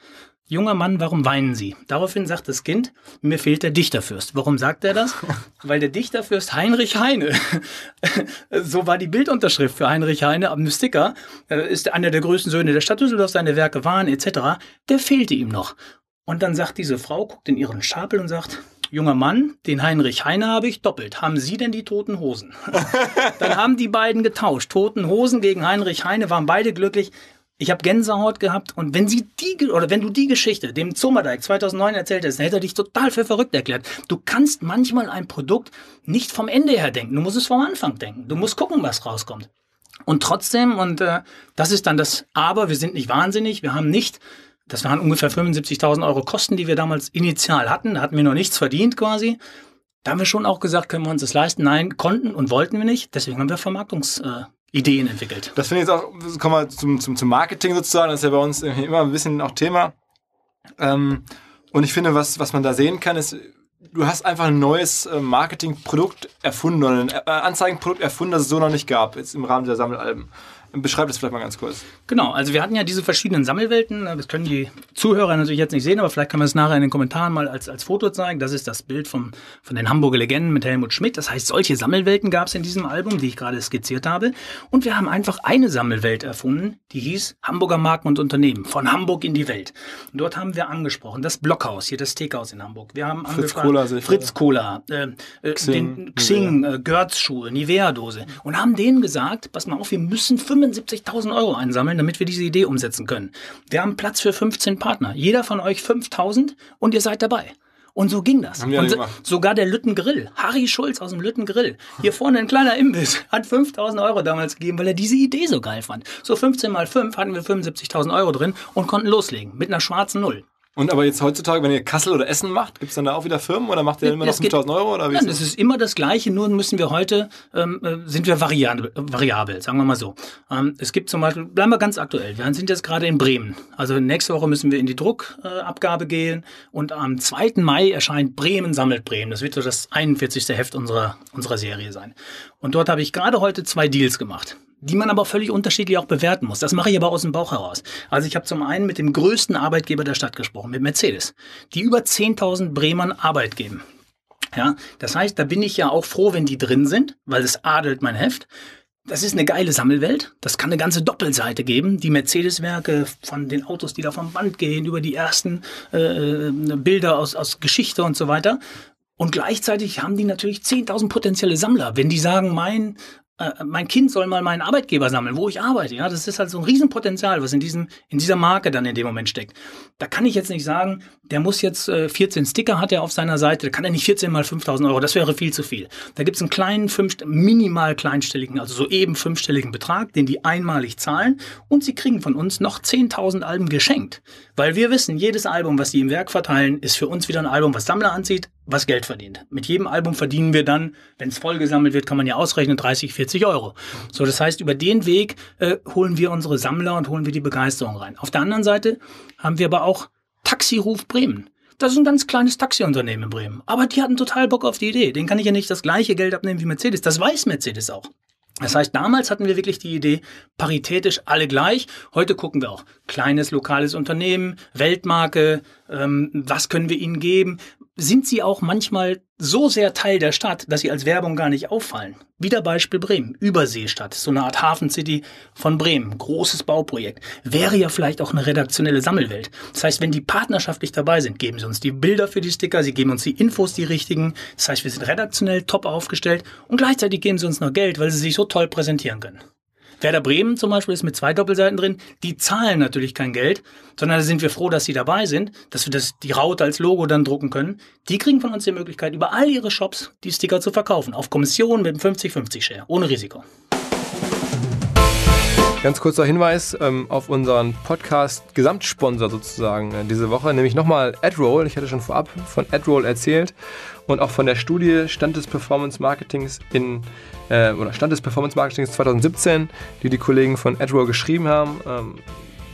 Junger Mann, warum weinen Sie? Daraufhin sagt das Kind, mir fehlt der Dichterfürst. Warum sagt er das? Weil der Dichterfürst Heinrich Heine, so war die Bildunterschrift für Heinrich Heine am Sticker, ist einer der größten Söhne der Stadt Düsseldorf, seine Werke waren etc., der fehlte ihm noch. Und dann sagt diese Frau, guckt in ihren Stapel und sagt, junger Mann, den Heinrich Heine habe ich doppelt. Haben Sie denn die toten Hosen? Dann haben die beiden getauscht. Toten Hosen gegen Heinrich Heine, waren beide glücklich. Ich habe Gänsehaut gehabt und wenn sie die oder wenn du die Geschichte dem Zomerdeig 2009 erzählt hast, dann hätte er dich total für verrückt erklärt. Du kannst manchmal ein Produkt nicht vom Ende her denken, du musst es vom Anfang denken. Du musst gucken, was rauskommt. Und trotzdem, und äh, das ist dann das Aber, wir sind nicht wahnsinnig, wir haben nicht, das waren ungefähr 75.000 Euro Kosten, die wir damals initial hatten, da hatten wir noch nichts verdient quasi. Da haben wir schon auch gesagt, können wir uns das leisten? Nein, konnten und wollten wir nicht. Deswegen haben wir Vermarktungs, äh, Ideen entwickelt. Das finde ich jetzt auch, kommen wir zum, zum, zum Marketing sozusagen, das ist ja bei uns immer ein bisschen auch Thema. Ähm, und ich finde, was, was man da sehen kann, ist, du hast einfach ein neues äh, Marketingprodukt erfunden oder ein äh, Anzeigenprodukt erfunden, das es so noch nicht gab, jetzt im Rahmen der Sammelalben. Beschreib das vielleicht mal ganz kurz. Genau, also wir hatten ja diese verschiedenen Sammelwelten. Das können die Zuhörer natürlich jetzt nicht sehen, aber vielleicht kann man es nachher in den Kommentaren mal als, als Foto zeigen. Das ist das Bild vom, von den Hamburger Legenden mit Helmut Schmidt. Das heißt, solche Sammelwelten gab es in diesem Album, die ich gerade skizziert habe. Und wir haben einfach eine Sammelwelt erfunden, die hieß Hamburger Marken und Unternehmen, von Hamburg in die Welt. Und dort haben wir angesprochen, das Blockhaus, hier das Steakhaus in Hamburg. Wir haben Fritz Cola, Fritz Cola, äh, äh, Xing, den Xing, äh, Görz-Schuhe, Nivea-Dose. Und haben denen gesagt, pass mal auf, wir müssen 75.000 Euro einsammeln, damit wir diese Idee umsetzen können. Wir haben Platz für 15 Partner. Jeder von euch 5.000 und ihr seid dabei. Und so ging das. Und so, sogar der Lütten Grill, Harry Schulz aus dem Lütten Grill, hier vorne ein kleiner Imbiss, hat 5000 Euro damals gegeben, weil er diese Idee so geil fand. So 15 mal 5 hatten wir 75.000 Euro drin und konnten loslegen mit einer schwarzen Null. Und aber jetzt heutzutage, wenn ihr Kassel oder Essen macht, gibt es dann da auch wieder Firmen oder macht ihr immer noch 5000 Euro? Oder wie nein, es ist immer das Gleiche, nur müssen wir heute, ähm, äh, sind wir variabel, variabel, sagen wir mal so. Ähm, es gibt zum Beispiel, bleiben wir ganz aktuell, wir sind jetzt gerade in Bremen. Also nächste Woche müssen wir in die Druckabgabe äh, gehen und am 2. Mai erscheint Bremen sammelt Bremen. Das wird so das 41. Heft unserer, unserer Serie sein. Und dort habe ich gerade heute zwei Deals gemacht die man aber völlig unterschiedlich auch bewerten muss. Das mache ich aber aus dem Bauch heraus. Also ich habe zum einen mit dem größten Arbeitgeber der Stadt gesprochen, mit Mercedes, die über 10.000 Bremern Arbeit geben. Ja, das heißt, da bin ich ja auch froh, wenn die drin sind, weil es adelt mein Heft. Das ist eine geile Sammelwelt. Das kann eine ganze Doppelseite geben. Die Mercedes-Werke von den Autos, die da vom Band gehen, über die ersten äh, Bilder aus, aus Geschichte und so weiter. Und gleichzeitig haben die natürlich 10.000 potenzielle Sammler. Wenn die sagen, mein äh, mein Kind soll mal meinen Arbeitgeber sammeln, wo ich arbeite. Ja, das ist halt so ein Riesenpotenzial, was in diesem, in dieser Marke dann in dem Moment steckt. Da kann ich jetzt nicht sagen, der muss jetzt äh, 14 Sticker hat er auf seiner Seite, da kann er nicht 14 mal 5000 Euro, das wäre viel zu viel. Da gibt es einen kleinen, fünf, minimal kleinstelligen, also so eben fünfstelligen Betrag, den die einmalig zahlen und sie kriegen von uns noch 10.000 Alben geschenkt. Weil wir wissen, jedes Album, was sie im Werk verteilen, ist für uns wieder ein Album, was Sammler anzieht, was Geld verdient. Mit jedem Album verdienen wir dann, wenn es voll gesammelt wird, kann man ja ausrechnen, 30, 40 Euro. So, das heißt, über den Weg äh, holen wir unsere Sammler und holen wir die Begeisterung rein. Auf der anderen Seite haben wir aber auch Taxiruf Bremen. Das ist ein ganz kleines Taxiunternehmen in Bremen. Aber die hatten total Bock auf die Idee. Den kann ich ja nicht das gleiche Geld abnehmen wie Mercedes. Das weiß Mercedes auch. Das heißt, damals hatten wir wirklich die Idee, paritätisch alle gleich. Heute gucken wir auch kleines lokales Unternehmen, Weltmarke, ähm, was können wir ihnen geben? Sind sie auch manchmal so sehr Teil der Stadt, dass sie als Werbung gar nicht auffallen. Wieder Beispiel Bremen, Überseestadt, so eine Art Hafencity von Bremen, großes Bauprojekt. Wäre ja vielleicht auch eine redaktionelle Sammelwelt. Das heißt, wenn die partnerschaftlich dabei sind, geben sie uns die Bilder für die Sticker, sie geben uns die Infos, die richtigen. Das heißt, wir sind redaktionell top aufgestellt und gleichzeitig geben sie uns noch Geld, weil sie sich so toll präsentieren können. Werder Bremen zum Beispiel ist mit zwei Doppelseiten drin. Die zahlen natürlich kein Geld, sondern da sind wir froh, dass sie dabei sind, dass wir das, die Raute als Logo dann drucken können. Die kriegen von uns die Möglichkeit, über all ihre Shops die Sticker zu verkaufen. Auf Kommission mit einem 50-50-Share, ohne Risiko. Ganz kurzer Hinweis ähm, auf unseren Podcast-Gesamtsponsor sozusagen äh, diese Woche, nämlich nochmal AdRoll. Ich hatte schon vorab von AdRoll erzählt und auch von der Studie Stand des Performance Marketings in äh, oder Stand des Performance Marketings 2017, die die Kollegen von AdRoll geschrieben haben. Ähm,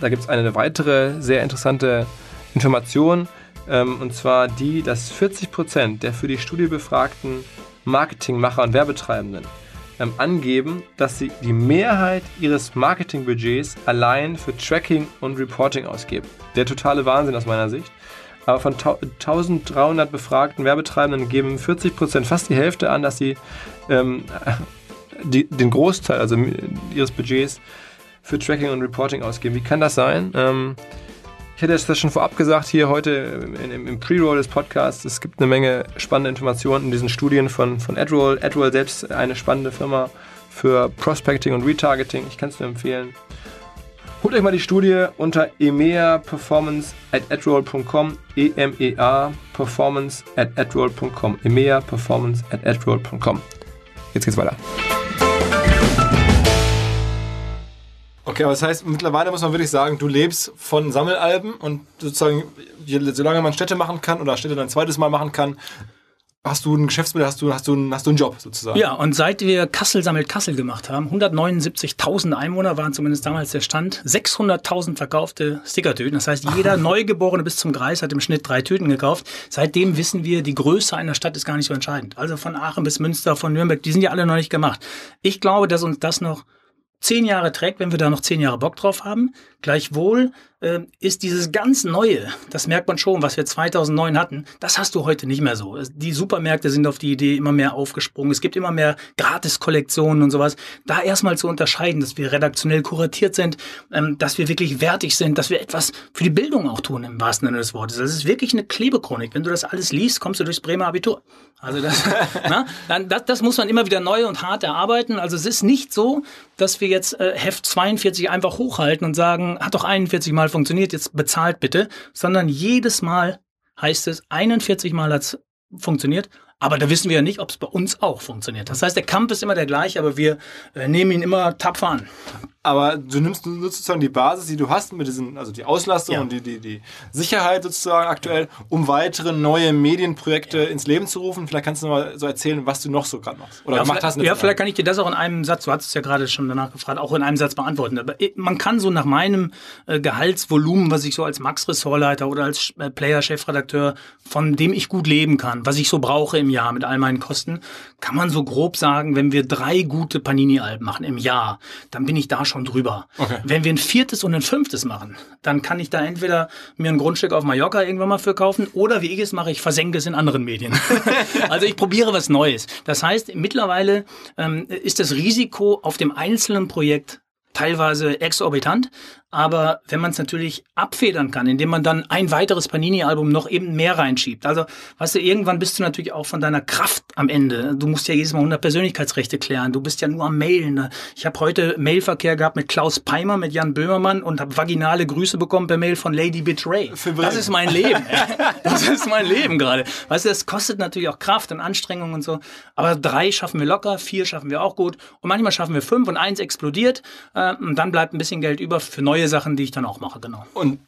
da gibt es eine weitere sehr interessante Information ähm, und zwar die, dass 40 Prozent der für die Studie befragten Marketingmacher und Werbetreibenden ähm, angeben, dass sie die Mehrheit ihres Marketingbudgets allein für Tracking und Reporting ausgeben. Der totale Wahnsinn aus meiner Sicht. Aber von 1300 befragten Werbetreibenden geben 40 Prozent, fast die Hälfte an, dass sie ähm, die, den Großteil also ihres Budgets für Tracking und Reporting ausgeben. Wie kann das sein? Ähm, Ich hätte das schon vorab gesagt, hier heute im, im Pre-Roll des Podcasts. Es gibt eine Menge spannende Informationen in diesen Studien von, von AdRoll. AdRoll selbst eine spannende Firma für Prospecting und Retargeting. Ich kann es nur empfehlen. Holt euch mal die Studie unter EMEA Performance at adroll.com, E-M-E-A Performance at adroll.com, EMEA Performance at adroll.com. Jetzt geht's weiter. Okay, aber das heißt, mittlerweile muss man wirklich sagen, du lebst von Sammelalben und sozusagen, solange man Städte machen kann oder Städte dann ein zweites Mal machen kann, hast du ein Geschäftsmodell, hast du, hast du, einen, hast du einen Job sozusagen. Ja, und seit wir Kassel sammelt Kassel gemacht haben, 179.000 Einwohner waren zumindest damals der Stand, 600.000 verkaufte Stickertüten. Das heißt, jeder Neugeborene bis zum Kreis hat im Schnitt drei Tüten gekauft. Seitdem wissen wir, die Größe einer Stadt ist gar nicht so entscheidend. Also von Aachen bis Münster, von Nürnberg, die sind ja alle noch nicht gemacht. Ich glaube, dass uns das noch zehn Jahre trägt, wenn wir da noch zehn Jahre Bock drauf haben. Gleichwohl äh, ist dieses ganz Neue, das merkt man schon, was wir 2009 hatten, das hast du heute nicht mehr so. Die Supermärkte sind auf die Idee immer mehr aufgesprungen. Es gibt immer mehr Gratis-Kollektionen und sowas. Da erstmal zu unterscheiden, dass wir redaktionell kuratiert sind, ähm, dass wir wirklich wertig sind, dass wir etwas für die Bildung auch tun, im wahrsten Sinne des Wortes. Das ist wirklich eine Klebechronik. Wenn du das alles liest, kommst du durchs Bremer Abitur. Also das, na, dann, das, das muss man immer wieder neu und hart erarbeiten. Also es ist nicht so, dass wir jetzt äh, Heft 42 einfach hochhalten und sagen, hat doch 41 Mal funktioniert, jetzt bezahlt bitte, sondern jedes Mal heißt es, 41 Mal hat es funktioniert, aber da wissen wir ja nicht, ob es bei uns auch funktioniert. Das heißt, der Kampf ist immer der gleiche, aber wir äh, nehmen ihn immer tapfer an. Aber du nimmst sozusagen die Basis, die du hast mit diesen, also die Auslastung ja. und die, die, die Sicherheit sozusagen aktuell, um weitere neue Medienprojekte ja. ins Leben zu rufen. Vielleicht kannst du mal so erzählen, was du noch so gerade machst. Oder ja, gemacht hast. Ja, vielleicht kann ich dir das auch in einem Satz, du hattest es ja gerade schon danach gefragt, auch in einem Satz beantworten. Aber man kann so nach meinem äh, Gehaltsvolumen, was ich so als Max-Ressortleiter oder als äh, Player-Chefredakteur, von dem ich gut leben kann, was ich so brauche im Jahr mit all meinen Kosten, kann man so grob sagen, wenn wir drei gute Panini-Alben machen im Jahr, dann bin ich da schon schon drüber. Okay. Wenn wir ein viertes und ein fünftes machen, dann kann ich da entweder mir ein Grundstück auf Mallorca irgendwann mal für kaufen oder wie ich es mache, ich versenke es in anderen Medien. also ich probiere was Neues. Das heißt, mittlerweile ähm, ist das Risiko auf dem einzelnen Projekt teilweise exorbitant, aber wenn man es natürlich abfedern kann, indem man dann ein weiteres Panini-Album noch eben mehr reinschiebt. Also, weißt du, irgendwann bist du natürlich auch von deiner Kraft am Ende. Du musst ja jedes Mal 100 Persönlichkeitsrechte klären. Du bist ja nur am Mailen. Ich habe heute Mailverkehr gehabt mit Klaus Peimer, mit Jan Böhmermann und habe vaginale Grüße bekommen per Mail von Lady Betray. Das ist mein Leben. das ist mein Leben gerade. Weißt du, das kostet natürlich auch Kraft und Anstrengung und so. Aber drei schaffen wir locker, vier schaffen wir auch gut. Und manchmal schaffen wir fünf und eins explodiert. Äh, und dann bleibt ein bisschen Geld über für neue neue Sachen, die ich dann auch mache, genau. Und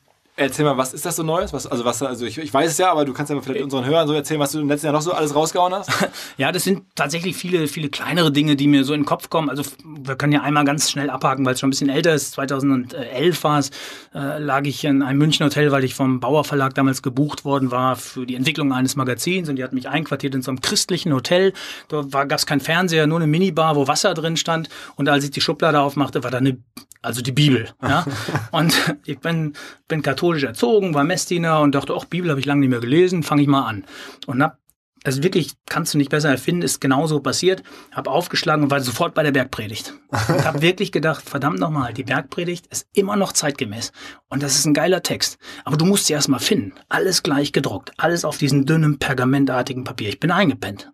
Erzähl mal, was ist das so Neues? Was, also, was, also ich, ich weiß es ja, aber du kannst ja vielleicht unseren Hörern so erzählen, was du im letzten Jahr noch so alles rausgehauen hast. ja, das sind tatsächlich viele, viele kleinere Dinge, die mir so in den Kopf kommen. Also wir können ja einmal ganz schnell abhaken, weil es schon ein bisschen älter ist. 2011 war es, äh, lag ich in einem München Hotel, weil ich vom Bauer Verlag damals gebucht worden war für die Entwicklung eines Magazins und die hat mich einquartiert in so einem christlichen Hotel. Da gab es keinen Fernseher, nur eine Minibar, wo Wasser drin stand. Und als ich die Schublade aufmachte, war da eine also die Bibel. Ja? und ich bin, bin katholisch erzogen, war Messdiener und dachte, ach, Bibel habe ich lange nicht mehr gelesen, fange ich mal an. Und hab, also wirklich, kannst du nicht besser erfinden, ist genauso passiert. Hab aufgeschlagen und war sofort bei der Bergpredigt. Und hab wirklich gedacht, verdammt nochmal, die Bergpredigt ist immer noch zeitgemäß. Und das ist ein geiler Text. Aber du musst sie erstmal finden. Alles gleich gedruckt. Alles auf diesem dünnen, pergamentartigen Papier. Ich bin eingepennt.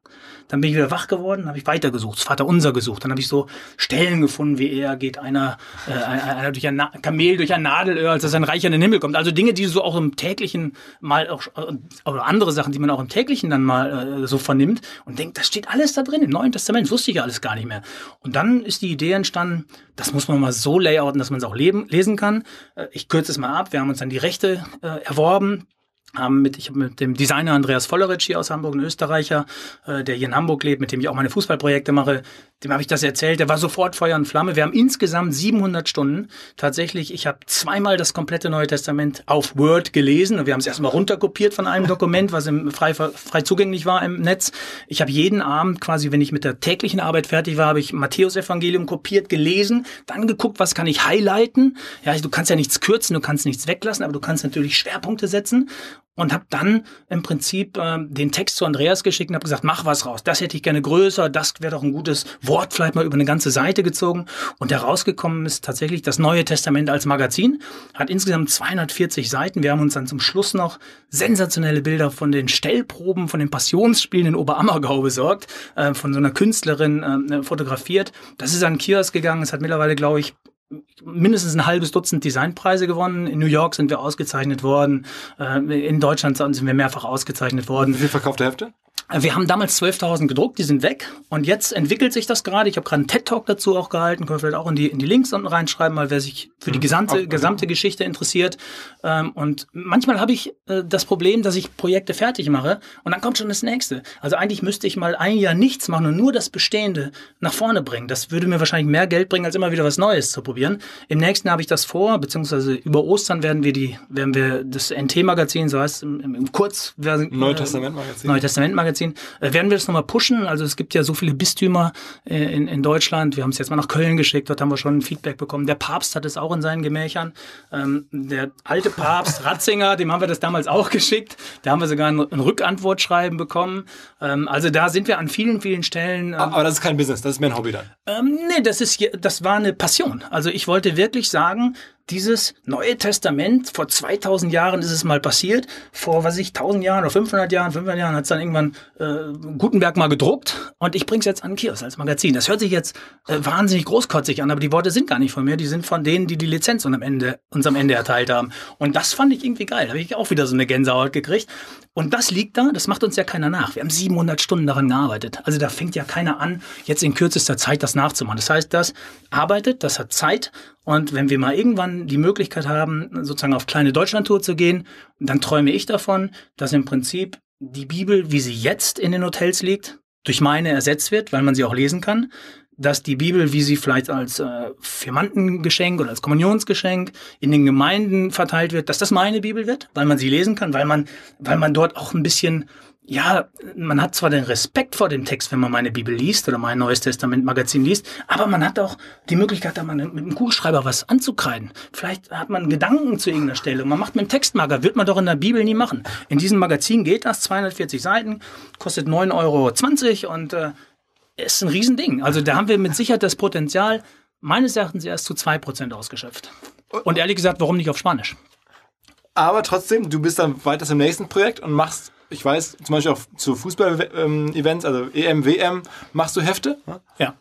Dann bin ich wieder wach geworden, habe ich weitergesucht, das Vater unser gesucht. Dann habe ich so Stellen gefunden, wie er geht einer, äh, einer durch ein Na Kamel durch ein Nadelöhr, als er sein Reich an den Himmel kommt. Also Dinge, die so auch im täglichen mal auch oder andere Sachen, die man auch im täglichen dann mal äh, so vernimmt und denkt, das steht alles da drin im Neuen Testament, wusste ich ja alles gar nicht mehr. Und dann ist die Idee entstanden, das muss man mal so layouten, dass man es auch leben, lesen kann. Äh, ich kürze es mal ab. Wir haben uns dann die Rechte äh, erworben haben mit, ich habe mit dem Designer Andreas Volleritsch hier aus Hamburg, ein Österreicher, äh, der hier in Hamburg lebt, mit dem ich auch meine Fußballprojekte mache, dem habe ich das erzählt. Der war sofort Feuer und Flamme. Wir haben insgesamt 700 Stunden. Tatsächlich, ich habe zweimal das komplette Neue Testament auf Word gelesen. Und wir haben es erstmal runterkopiert von einem Dokument, was im frei, frei zugänglich war im Netz. Ich habe jeden Abend quasi, wenn ich mit der täglichen Arbeit fertig war, habe ich Matthäus Evangelium kopiert, gelesen, dann geguckt, was kann ich highlighten. Ja, du kannst ja nichts kürzen, du kannst nichts weglassen, aber du kannst natürlich Schwerpunkte setzen. Und habe dann im Prinzip äh, den Text zu Andreas geschickt und habe gesagt, mach was raus. Das hätte ich gerne größer, das wäre doch ein gutes Wort, vielleicht mal über eine ganze Seite gezogen. Und herausgekommen ist tatsächlich das Neue Testament als Magazin, hat insgesamt 240 Seiten. Wir haben uns dann zum Schluss noch sensationelle Bilder von den Stellproben, von den Passionsspielen in Oberammergau besorgt, äh, von so einer Künstlerin äh, fotografiert. Das ist an Kiosk gegangen. Es hat mittlerweile, glaube ich, mindestens ein halbes Dutzend Designpreise gewonnen. In New York sind wir ausgezeichnet worden. Äh, in Deutschland sind wir mehrfach ausgezeichnet worden. Wie viel verkaufte Hefte? Wir haben damals 12.000 gedruckt, die sind weg. Und jetzt entwickelt sich das gerade. Ich habe gerade einen TED-Talk dazu auch gehalten. Können wir vielleicht auch in die, in die Links unten reinschreiben, mal wer sich für die mhm. gesamte, gesamte Geschichte interessiert. Ähm, und manchmal habe ich äh, das Problem, dass ich Projekte fertig mache und dann kommt schon das nächste. Also eigentlich müsste ich mal ein Jahr nichts machen und nur das Bestehende nach vorne bringen. Das würde mir wahrscheinlich mehr Geld bringen, als immer wieder was Neues zu probieren. Im nächsten habe ich das vor, beziehungsweise über Ostern werden wir die, werden wir das NT-Magazin, so heißt es im, im Kurz, äh, Neutestament-Magazin. Neutestament-Magazin Magazin. Äh, werden wir das nochmal pushen? Also es gibt ja so viele Bistümer äh, in, in Deutschland. Wir haben es jetzt mal nach Köln geschickt, dort haben wir schon ein Feedback bekommen. Der Papst hat es auch in seinen Gemächern. Ähm, der alte Papst Ratzinger, dem haben wir das damals auch geschickt. Da haben wir sogar ein, ein Rückantwortschreiben bekommen. Ähm, also da sind wir an vielen, vielen Stellen. Ähm, Aber das ist kein Business, das ist mehr ein Hobby dann. Ähm, nee, das ist das war eine Passion. Also ich wollte wirklich sagen, dieses Neue Testament, vor 2000 Jahren ist es mal passiert, vor, was ich, 1000 Jahren oder 500 Jahren, 500 Jahren hat es dann irgendwann äh, Gutenberg mal gedruckt und ich bring's jetzt an Kiosk als Magazin. Das hört sich jetzt äh, wahnsinnig großkotzig an, aber die Worte sind gar nicht von mir, die sind von denen, die die Lizenz am Ende, uns am Ende erteilt haben. Und das fand ich irgendwie geil, da habe ich auch wieder so eine Gänsehaut gekriegt. Und das liegt da, das macht uns ja keiner nach. Wir haben 700 Stunden daran gearbeitet. Also da fängt ja keiner an, jetzt in kürzester Zeit das nachzumachen. Das heißt, das arbeitet, das hat Zeit und wenn wir mal irgendwann die Möglichkeit haben, sozusagen auf kleine Deutschlandtour zu gehen, dann träume ich davon, dass im Prinzip die Bibel, wie sie jetzt in den Hotels liegt, durch meine ersetzt wird, weil man sie auch lesen kann. Dass die Bibel, wie sie vielleicht als äh, Firmantengeschenk oder als Kommunionsgeschenk in den Gemeinden verteilt wird, dass das meine Bibel wird, weil man sie lesen kann, weil man, weil man dort auch ein bisschen ja, man hat zwar den Respekt vor dem Text, wenn man meine Bibel liest oder mein Neues Testament Magazin liest, aber man hat auch die Möglichkeit, da mal mit einem Kugelschreiber was anzukreiden. Vielleicht hat man Gedanken zu irgendeiner Stelle man macht mit dem Textmarker, wird man doch in der Bibel nie machen. In diesem Magazin geht das, 240 Seiten, kostet 9,20 Euro und äh, ist ein Riesending. Also da haben wir mit Sicherheit das Potenzial, meines Erachtens erst zu 2% ausgeschöpft. Und ehrlich gesagt, warum nicht auf Spanisch? Aber trotzdem, du bist dann weiter im nächsten Projekt und machst ich weiß, zum Beispiel auch zu Fußball-Events, also EM, WM, machst du Hefte? Ja.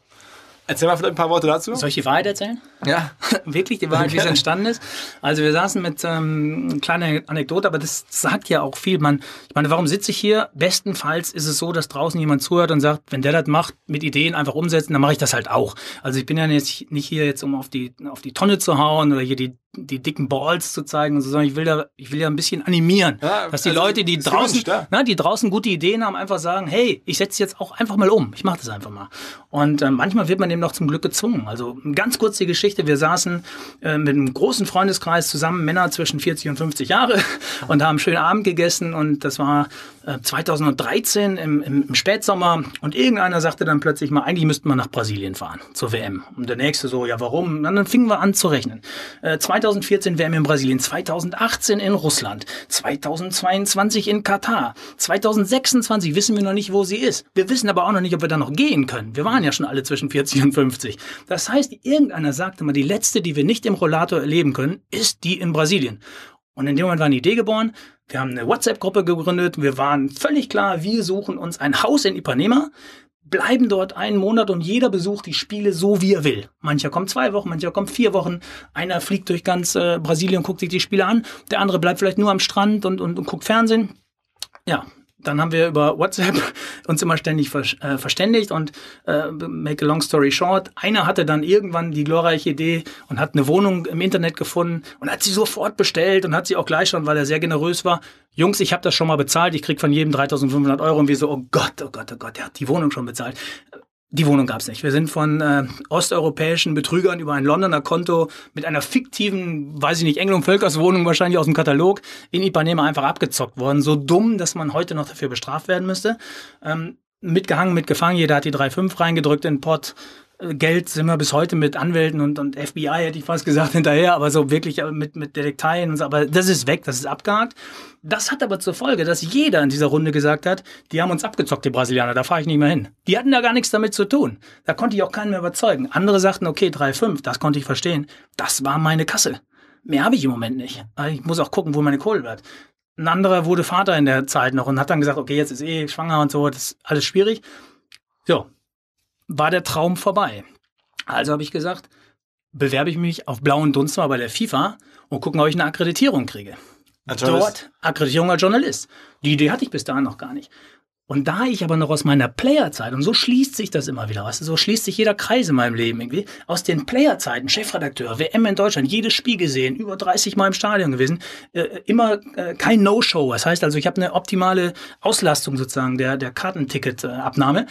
Erzähl mal vielleicht ein paar Worte dazu. Soll ich die Wahrheit erzählen? Ja. Wirklich die Wahrheit, wie es entstanden ist. Also wir saßen mit ähm, kleiner Anekdote, aber das sagt ja auch viel. Man, ich meine, warum sitze ich hier? Bestenfalls ist es so, dass draußen jemand zuhört und sagt, wenn der das macht, mit Ideen einfach umsetzen, dann mache ich das halt auch. Also ich bin ja nicht, nicht hier jetzt, um auf die, auf die Tonne zu hauen oder hier die die dicken Balls zu zeigen, sondern ich will da, ich will ja ein bisschen animieren, ja, dass die also Leute, die draußen, na, die draußen gute Ideen haben, einfach sagen, hey, ich setze jetzt auch einfach mal um, ich mache das einfach mal. Und äh, manchmal wird man dem noch zum Glück gezwungen. Also ganz kurz die Geschichte: Wir saßen äh, mit einem großen Freundeskreis zusammen, Männer zwischen 40 und 50 Jahre, und haben einen schönen Abend gegessen. Und das war äh, 2013 im, im, Spätsommer. Und irgendeiner sagte dann plötzlich mal, eigentlich müssten wir nach Brasilien fahren zur WM. Und der nächste so, ja, warum? Und dann fingen wir an zu rechnen. Äh, 2014 WM in Brasilien, 2018 in Russland, 2022 in Katar, 2026 wissen wir noch nicht, wo sie ist. Wir wissen aber auch noch nicht, ob wir da noch gehen können. Wir waren ja schon alle zwischen 40 und 50. Das heißt, irgendeiner sagte mal, die letzte, die wir nicht im Rollator erleben können, ist die in Brasilien. Und in dem Moment war eine Idee geboren. Wir haben eine WhatsApp-Gruppe gegründet. Wir waren völlig klar, wir suchen uns ein Haus in Ipanema bleiben dort einen Monat und jeder besucht die Spiele so, wie er will. Mancher kommt zwei Wochen, mancher kommt vier Wochen. Einer fliegt durch ganz äh, Brasilien und guckt sich die Spiele an. Der andere bleibt vielleicht nur am Strand und, und, und guckt Fernsehen. Ja, dann haben wir über WhatsApp uns immer ständig ver äh, verständigt und äh, make a long story short, einer hatte dann irgendwann die glorreiche Idee und hat eine Wohnung im Internet gefunden und hat sie sofort bestellt und hat sie auch gleich schon, weil er sehr generös war. Jungs, ich habe das schon mal bezahlt, ich krieg von jedem 3500 Euro und wir so, oh Gott, oh Gott, oh Gott, der hat die Wohnung schon bezahlt. Die Wohnung gab es nicht. Wir sind von äh, osteuropäischen Betrügern über ein Londoner Konto mit einer fiktiven, weiß ich nicht, Engel- und Völkerswohnung wahrscheinlich aus dem Katalog in Ipanema einfach abgezockt worden. So dumm, dass man heute noch dafür bestraft werden müsste. Ähm, mitgehangen, mitgefangen, jeder hat die 3,5 reingedrückt in den Pott. Geld sind wir bis heute mit Anwälten und, und FBI, hätte ich fast gesagt, hinterher, aber so wirklich äh, mit, mit Detekteien und so, aber das ist weg, das ist abgehakt. Das hat aber zur Folge, dass jeder in dieser Runde gesagt hat, die haben uns abgezockt, die Brasilianer, da fahre ich nicht mehr hin. Die hatten da gar nichts damit zu tun. Da konnte ich auch keinen mehr überzeugen. Andere sagten, okay, 3,5, das konnte ich verstehen. Das war meine Kasse. Mehr habe ich im Moment nicht. Ich muss auch gucken, wo meine Kohle bleibt. Ein anderer wurde Vater in der Zeit noch und hat dann gesagt, okay, jetzt ist eh schwanger und so, das ist alles schwierig. So, war der Traum vorbei. Also habe ich gesagt, bewerbe ich mich auf blauen Dunst mal bei der FIFA und gucken, ob ich eine Akkreditierung kriege. Dort Akkreditierung als Journalist. Die Idee hatte ich bis dahin noch gar nicht. Und da ich aber noch aus meiner Playerzeit, und so schließt sich das immer wieder, weißt du, so schließt sich jeder Kreis in meinem Leben irgendwie, aus den Playerzeiten, Chefredakteur, WM in Deutschland, jedes Spiel gesehen, über 30 Mal im Stadion gewesen, äh, immer äh, kein No-Show. Das heißt also, ich habe eine optimale Auslastung sozusagen der, der Kartenticketabnahme.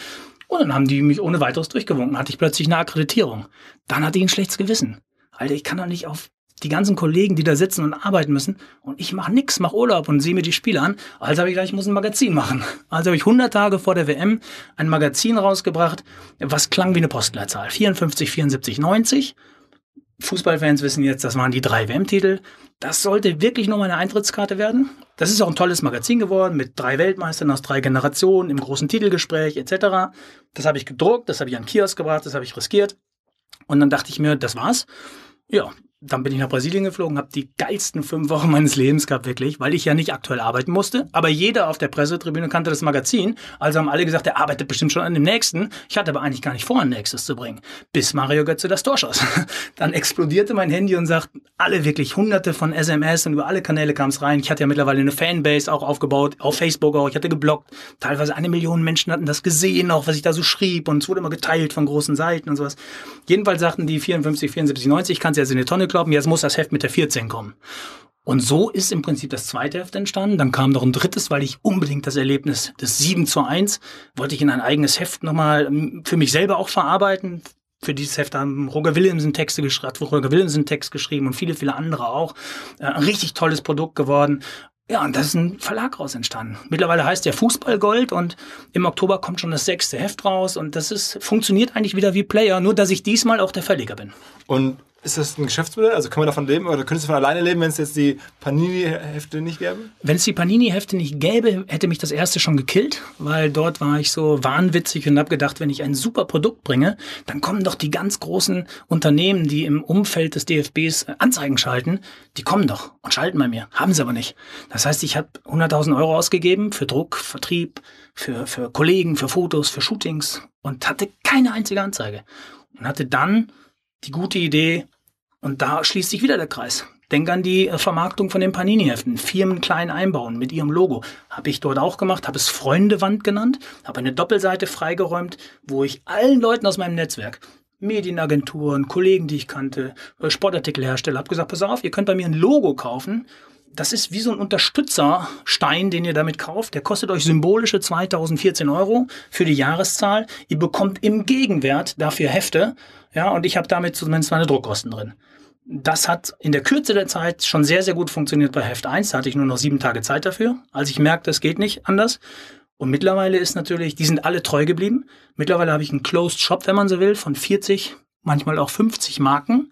Und dann haben die mich ohne weiteres durchgewunken. Hatte ich plötzlich eine Akkreditierung. Dann hatte ich ein schlechtes Gewissen. Alter, ich kann doch nicht auf die ganzen Kollegen, die da sitzen und arbeiten müssen und ich mache nix, mache Urlaub und sehe mir die Spiele an. Also habe ich gleich, ich muss ein Magazin machen. Also habe ich 100 Tage vor der WM ein Magazin rausgebracht, was klang wie eine Postleitzahl. 54, 74, 90. Fußballfans wissen jetzt, das waren die drei WM-Titel. Das sollte wirklich nur meine Eintrittskarte werden. Das ist auch ein tolles Magazin geworden mit drei Weltmeistern aus drei Generationen im großen Titelgespräch etc. Das habe ich gedruckt, das habe ich an Kiosk gebracht, das habe ich riskiert. Und dann dachte ich mir, das war's. Ja, dann bin ich nach Brasilien geflogen, habe die geilsten fünf Wochen meines Lebens gehabt, wirklich, weil ich ja nicht aktuell arbeiten musste. Aber jeder auf der Pressetribüne kannte das Magazin. Also haben alle gesagt, er arbeitet bestimmt schon an dem nächsten. Ich hatte aber eigentlich gar nicht vor, ein nächstes zu bringen. Bis Mario Götze das Tor schoss. Dann explodierte mein Handy und sagt, alle wirklich hunderte von SMS und über alle Kanäle kam es rein. Ich hatte ja mittlerweile eine Fanbase auch aufgebaut, auf Facebook auch. Ich hatte geblockt. Teilweise eine Million Menschen hatten das gesehen, auch was ich da so schrieb. Und es wurde immer geteilt von großen Seiten und sowas. Jedenfalls sagten die 54, 74, 90, ich kann es jetzt in die Tonne kloppen, jetzt muss das Heft mit der 14 kommen. Und so ist im Prinzip das zweite Heft entstanden. Dann kam noch ein drittes, weil ich unbedingt das Erlebnis des 7 zu 1 wollte ich in ein eigenes Heft nochmal ähm, für mich selber auch verarbeiten. Für dieses Heft haben Roger Williamson Texte geschrieben, Roger Williamson Text geschrieben und viele, viele andere auch. Äh, ein richtig tolles Produkt geworden. Ja, und das ist ein Verlag raus entstanden. Mittlerweile heißt der Fußballgold und im Oktober kommt schon das sechste Heft raus und das ist, funktioniert eigentlich wieder wie Player, nur dass ich diesmal auch der Verleger bin. Und ist das ein Geschäftsmodell? Also kann man davon leben oder könntest du von alleine leben, wenn es jetzt die Panini-Hefte nicht gäbe? Wenn es die Panini-Hefte nicht gäbe, hätte mich das erste schon gekillt, weil dort war ich so wahnwitzig und habe gedacht, wenn ich ein super Produkt bringe, dann kommen doch die ganz großen Unternehmen, die im Umfeld des DFBs Anzeigen schalten, die kommen doch und schalten bei mir. Haben sie aber nicht. Das heißt, ich habe 100.000 Euro ausgegeben für Druck, Vertrieb, für, für Kollegen, für Fotos, für Shootings und hatte keine einzige Anzeige. Und hatte dann die gute Idee, und da schließt sich wieder der Kreis. Denk an die äh, Vermarktung von den Panini-Heften. Firmen klein einbauen mit ihrem Logo. Habe ich dort auch gemacht, habe es Freundewand genannt, habe eine Doppelseite freigeräumt, wo ich allen Leuten aus meinem Netzwerk, Medienagenturen, Kollegen, die ich kannte, äh, Sportartikelhersteller, habe gesagt, pass auf, ihr könnt bei mir ein Logo kaufen. Das ist wie so ein Unterstützerstein, den ihr damit kauft. Der kostet euch symbolische 2014 Euro für die Jahreszahl. Ihr bekommt im Gegenwert dafür Hefte. Ja, und ich habe damit zumindest meine Druckkosten drin das hat in der Kürze der Zeit schon sehr, sehr gut funktioniert bei Heft 1. Da hatte ich nur noch sieben Tage Zeit dafür, als ich merkte, es geht nicht anders. Und mittlerweile ist natürlich, die sind alle treu geblieben. Mittlerweile habe ich einen Closed Shop, wenn man so will, von 40, manchmal auch 50 Marken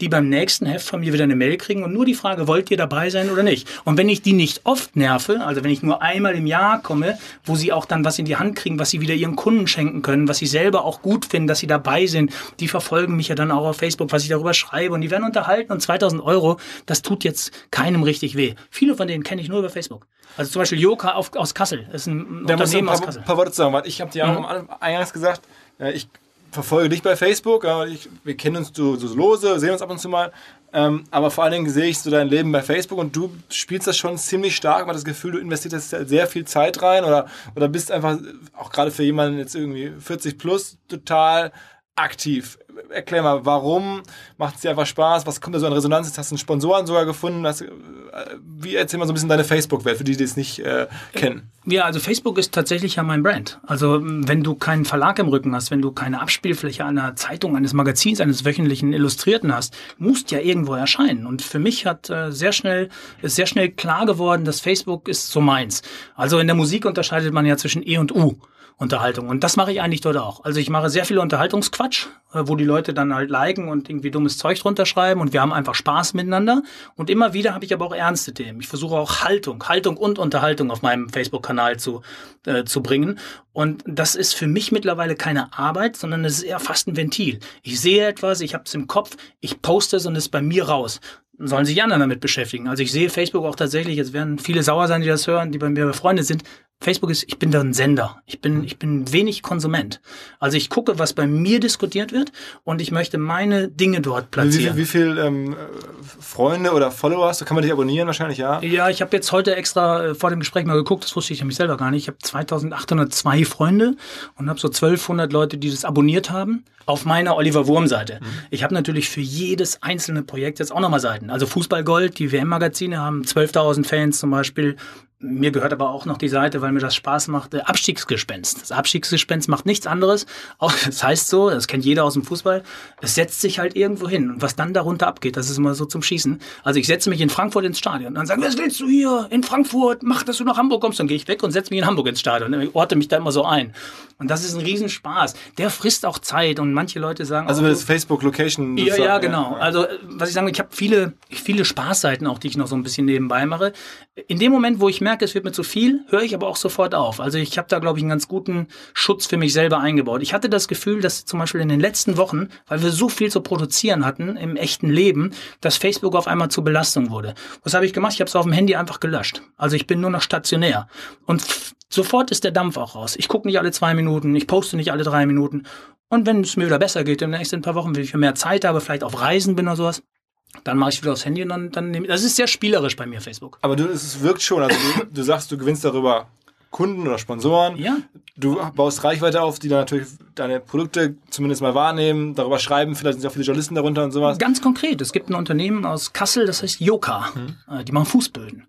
die beim nächsten Heft von mir wieder eine Mail kriegen und nur die Frage, wollt ihr dabei sein oder nicht? Und wenn ich die nicht oft nerve, also wenn ich nur einmal im Jahr komme, wo sie auch dann was in die Hand kriegen, was sie wieder ihren Kunden schenken können, was sie selber auch gut finden, dass sie dabei sind, die verfolgen mich ja dann auch auf Facebook, was ich darüber schreibe und die werden unterhalten und 2000 Euro, das tut jetzt keinem richtig weh. Viele von denen kenne ich nur über Facebook. Also zum Beispiel Joka auf, aus Kassel, das ist ein da Unternehmen ein paar, aus Kassel. paar Worte sagen, weil ich habe dir auch mhm. eingangs gesagt, äh, ich verfolge dich bei Facebook, ich, wir kennen uns so, so lose, sehen uns ab und zu mal. Ähm, aber vor allen Dingen sehe ich so dein Leben bei Facebook und du spielst das schon ziemlich stark. Man das Gefühl, du investierst sehr viel Zeit rein oder, oder bist einfach, auch gerade für jemanden jetzt irgendwie 40 plus, total aktiv. Erklär mal, warum macht es dir einfach Spaß? Was kommt da so an Resonanz? Hast du einen Sponsoren sogar gefunden. Hast, äh, wie erzähl mal so ein bisschen deine Facebook-Welt, für die, die es nicht äh, kennen? Ja, also Facebook ist tatsächlich ja mein Brand. Also wenn du keinen Verlag im Rücken hast, wenn du keine Abspielfläche einer Zeitung, eines Magazins, eines wöchentlichen Illustrierten hast, musst ja irgendwo erscheinen. Und für mich hat äh, sehr schnell ist sehr schnell klar geworden, dass Facebook ist so meins. Also in der Musik unterscheidet man ja zwischen E und U. Unterhaltung. Und das mache ich eigentlich dort auch. Also ich mache sehr viel Unterhaltungsquatsch, wo die Leute dann halt liken und irgendwie dummes Zeug drunter schreiben und wir haben einfach Spaß miteinander. Und immer wieder habe ich aber auch ernste Themen. Ich versuche auch Haltung, Haltung und Unterhaltung auf meinem Facebook-Kanal zu, äh, zu bringen. Und das ist für mich mittlerweile keine Arbeit, sondern es ist eher fast ein Ventil. Ich sehe etwas, ich habe es im Kopf, ich poste es und es ist bei mir raus sollen sich die anderen damit beschäftigen. Also ich sehe Facebook auch tatsächlich, jetzt werden viele sauer sein, die das hören, die bei mir befreundet sind. Facebook ist, ich bin da ein Sender. Ich bin, ich bin wenig Konsument. Also ich gucke, was bei mir diskutiert wird und ich möchte meine Dinge dort platzieren. Wie, wie, wie viel ähm, Freunde oder Follower hast du? Kann man dich abonnieren wahrscheinlich, ja? Ja, ich habe jetzt heute extra äh, vor dem Gespräch mal geguckt, das wusste ich nämlich selber gar nicht. Ich habe 2802 Freunde und habe so 1200 Leute, die das abonniert haben auf meiner Oliver Wurm-Seite. Mhm. Ich habe natürlich für jedes einzelne Projekt jetzt auch nochmal Seiten. Also Fußballgold, die WM-Magazine haben 12.000 Fans zum Beispiel. Mir gehört aber auch noch die Seite, weil mir das Spaß macht, Abstiegsgespenst. Das Abstiegsgespenst macht nichts anderes. Auch, das heißt so, das kennt jeder aus dem Fußball, es setzt sich halt irgendwo hin. Und was dann darunter abgeht, das ist immer so zum Schießen. Also ich setze mich in Frankfurt ins Stadion. Und dann sagen, was willst du hier in Frankfurt? Mach, dass du nach Hamburg kommst. Dann gehe ich weg und setze mich in Hamburg ins Stadion. Ich orte mich da immer so ein. Und das ist ein Riesenspaß. Der frisst auch Zeit und manche Leute sagen. Also, das Facebook-Location. Ja, ja, genau. Also, was ich sage, ich habe viele, viele Spaßseiten auch, die ich noch so ein bisschen nebenbei mache. In dem Moment, wo ich merke, es wird mir zu viel, höre ich aber auch sofort auf. Also, ich habe da, glaube ich, einen ganz guten Schutz für mich selber eingebaut. Ich hatte das Gefühl, dass zum Beispiel in den letzten Wochen, weil wir so viel zu produzieren hatten im echten Leben, dass Facebook auf einmal zur Belastung wurde. Was habe ich gemacht? Ich habe es auf dem Handy einfach gelöscht. Also, ich bin nur noch stationär. Und sofort ist der Dampf auch raus. Ich gucke nicht alle zwei Minuten, ich poste nicht alle drei Minuten. Und wenn es mir wieder besser geht, in den nächsten paar Wochen, wenn ich mehr Zeit habe, vielleicht auf Reisen bin oder sowas, dann mache ich wieder aufs Handy und dann, dann nehme ich. Das ist sehr spielerisch bei mir, Facebook. Aber du, es wirkt schon. Also du, du sagst, du gewinnst darüber Kunden oder Sponsoren. Ja. Du baust Reichweite auf, die dann natürlich deine Produkte zumindest mal wahrnehmen, darüber schreiben. Vielleicht sind auch viele Journalisten darunter und sowas. Ganz konkret. Es gibt ein Unternehmen aus Kassel, das heißt Yoka. Hm. Die machen Fußböden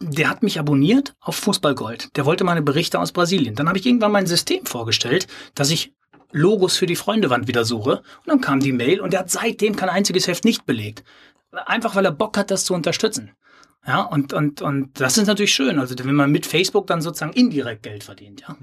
der hat mich abonniert auf Fußballgold. Der wollte meine Berichte aus Brasilien. Dann habe ich irgendwann mein System vorgestellt, dass ich Logos für die Freundewand wieder suche. Und dann kam die Mail und er hat seitdem kein einziges Heft nicht belegt. Einfach weil er Bock hat, das zu unterstützen. Ja, und, und, und das ist natürlich schön. Also wenn man mit Facebook dann sozusagen indirekt Geld verdient, ja.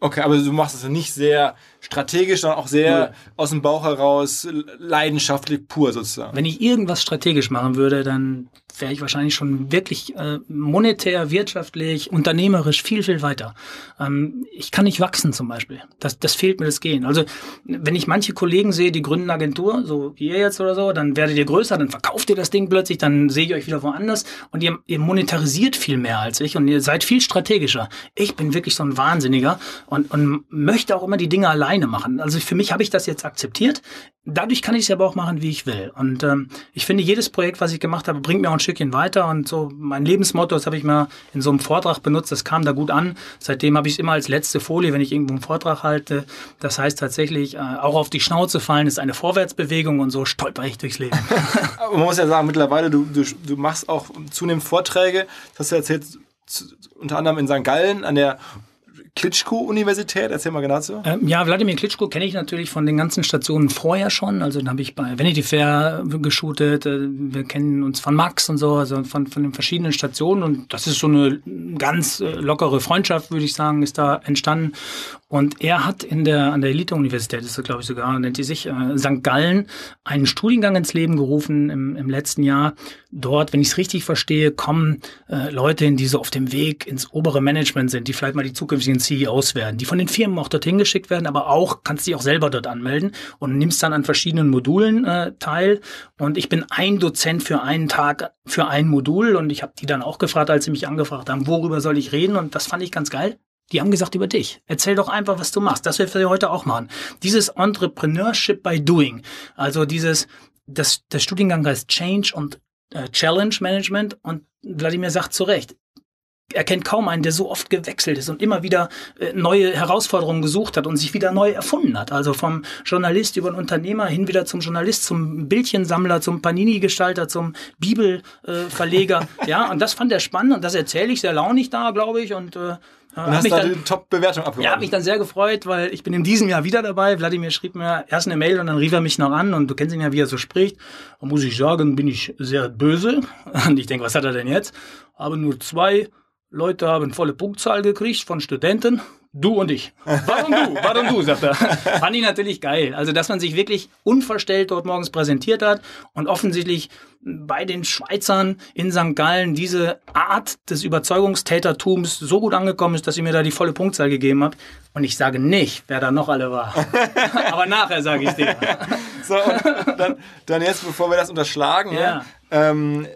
Okay, aber du machst es nicht sehr strategisch, sondern auch sehr ja. aus dem Bauch heraus leidenschaftlich pur sozusagen. Wenn ich irgendwas strategisch machen würde, dann wäre ich wahrscheinlich schon wirklich äh, monetär, wirtschaftlich, unternehmerisch viel, viel weiter. Ähm, ich kann nicht wachsen zum Beispiel. Das, das fehlt mir das Gehen. Also wenn ich manche Kollegen sehe, die gründen Agentur, so wie ihr jetzt oder so, dann werdet ihr größer, dann verkauft ihr das Ding plötzlich, dann sehe ich euch wieder woanders und ihr, ihr monetarisiert viel mehr als ich und ihr seid viel strategischer. Ich bin wirklich so ein Wahnsinniger und, und möchte auch immer die Dinge alleine machen. Also für mich habe ich das jetzt akzeptiert. Dadurch kann ich es aber auch machen, wie ich will. Und ähm, ich finde, jedes Projekt, was ich gemacht habe, bringt mir auch ein Stückchen weiter. Und so mein Lebensmotto, das habe ich mal in so einem Vortrag benutzt, das kam da gut an. Seitdem habe ich es immer als letzte Folie, wenn ich irgendwo einen Vortrag halte. Das heißt tatsächlich, äh, auch auf die Schnauze fallen ist eine Vorwärtsbewegung und so stolper ich durchs Leben. Man muss ja sagen, mittlerweile, du, du, du machst auch zunehmend Vorträge. Das hast du erzählt, unter anderem in St. Gallen an der Klitschko-Universität? Erzähl mal genau dazu. Ähm, ja, Wladimir Klitschko kenne ich natürlich von den ganzen Stationen vorher schon. Also dann habe ich bei Vanity Fair geshootet. Äh, wir kennen uns von Max und so, also von, von den verschiedenen Stationen. Und das ist so eine ganz äh, lockere Freundschaft, würde ich sagen, ist da entstanden. Und er hat in der, an der Elite-Universität, ist glaube ich sogar, nennt die sich, äh, St. Gallen, einen Studiengang ins Leben gerufen im, im letzten Jahr. Dort, wenn ich es richtig verstehe, kommen äh, Leute hin, die so auf dem Weg ins obere Management sind, die vielleicht mal die zukünftigen CEOs werden, die von den Firmen auch dorthin geschickt werden, aber auch kannst dich auch selber dort anmelden und nimmst dann an verschiedenen Modulen äh, teil. Und ich bin ein Dozent für einen Tag für ein Modul und ich habe die dann auch gefragt, als sie mich angefragt haben, worüber soll ich reden? Und das fand ich ganz geil. Die haben gesagt über dich. Erzähl doch einfach, was du machst. Das wir heute auch machen. Dieses Entrepreneurship by Doing. Also dieses, das, der Studiengang heißt Change und äh, Challenge Management und Wladimir sagt zu Recht, er kennt kaum einen, der so oft gewechselt ist und immer wieder äh, neue Herausforderungen gesucht hat und sich wieder neu erfunden hat. Also vom Journalist über den Unternehmer hin wieder zum Journalist, zum Bildchensammler, zum Panini-Gestalter, zum Bibelverleger. Ja, und das fand er spannend und das erzähle ich sehr launig da, glaube ich. Und äh, und hast da die Top-Bewertung abgegeben. Ja, habe mich dann sehr gefreut, weil ich bin in diesem Jahr wieder dabei. Wladimir schrieb mir erst eine Mail und dann rief er mich noch an und du kennst ihn ja, wie er so spricht. Und muss ich sagen, bin ich sehr böse. Und ich denke, was hat er denn jetzt? Aber nur zwei Leute haben volle Punktzahl gekriegt von Studenten. Du und ich. Warum du? Warum du, sagt er. Fand ich natürlich geil. Also, dass man sich wirklich unverstellt dort morgens präsentiert hat und offensichtlich bei den Schweizern in St. Gallen diese Art des Überzeugungstätertums so gut angekommen ist, dass sie mir da die volle Punktzahl gegeben hat. Und ich sage nicht, wer da noch alle war. Aber nachher sage ich dir. So, und dann, dann jetzt, bevor wir das unterschlagen, Ja. ähm,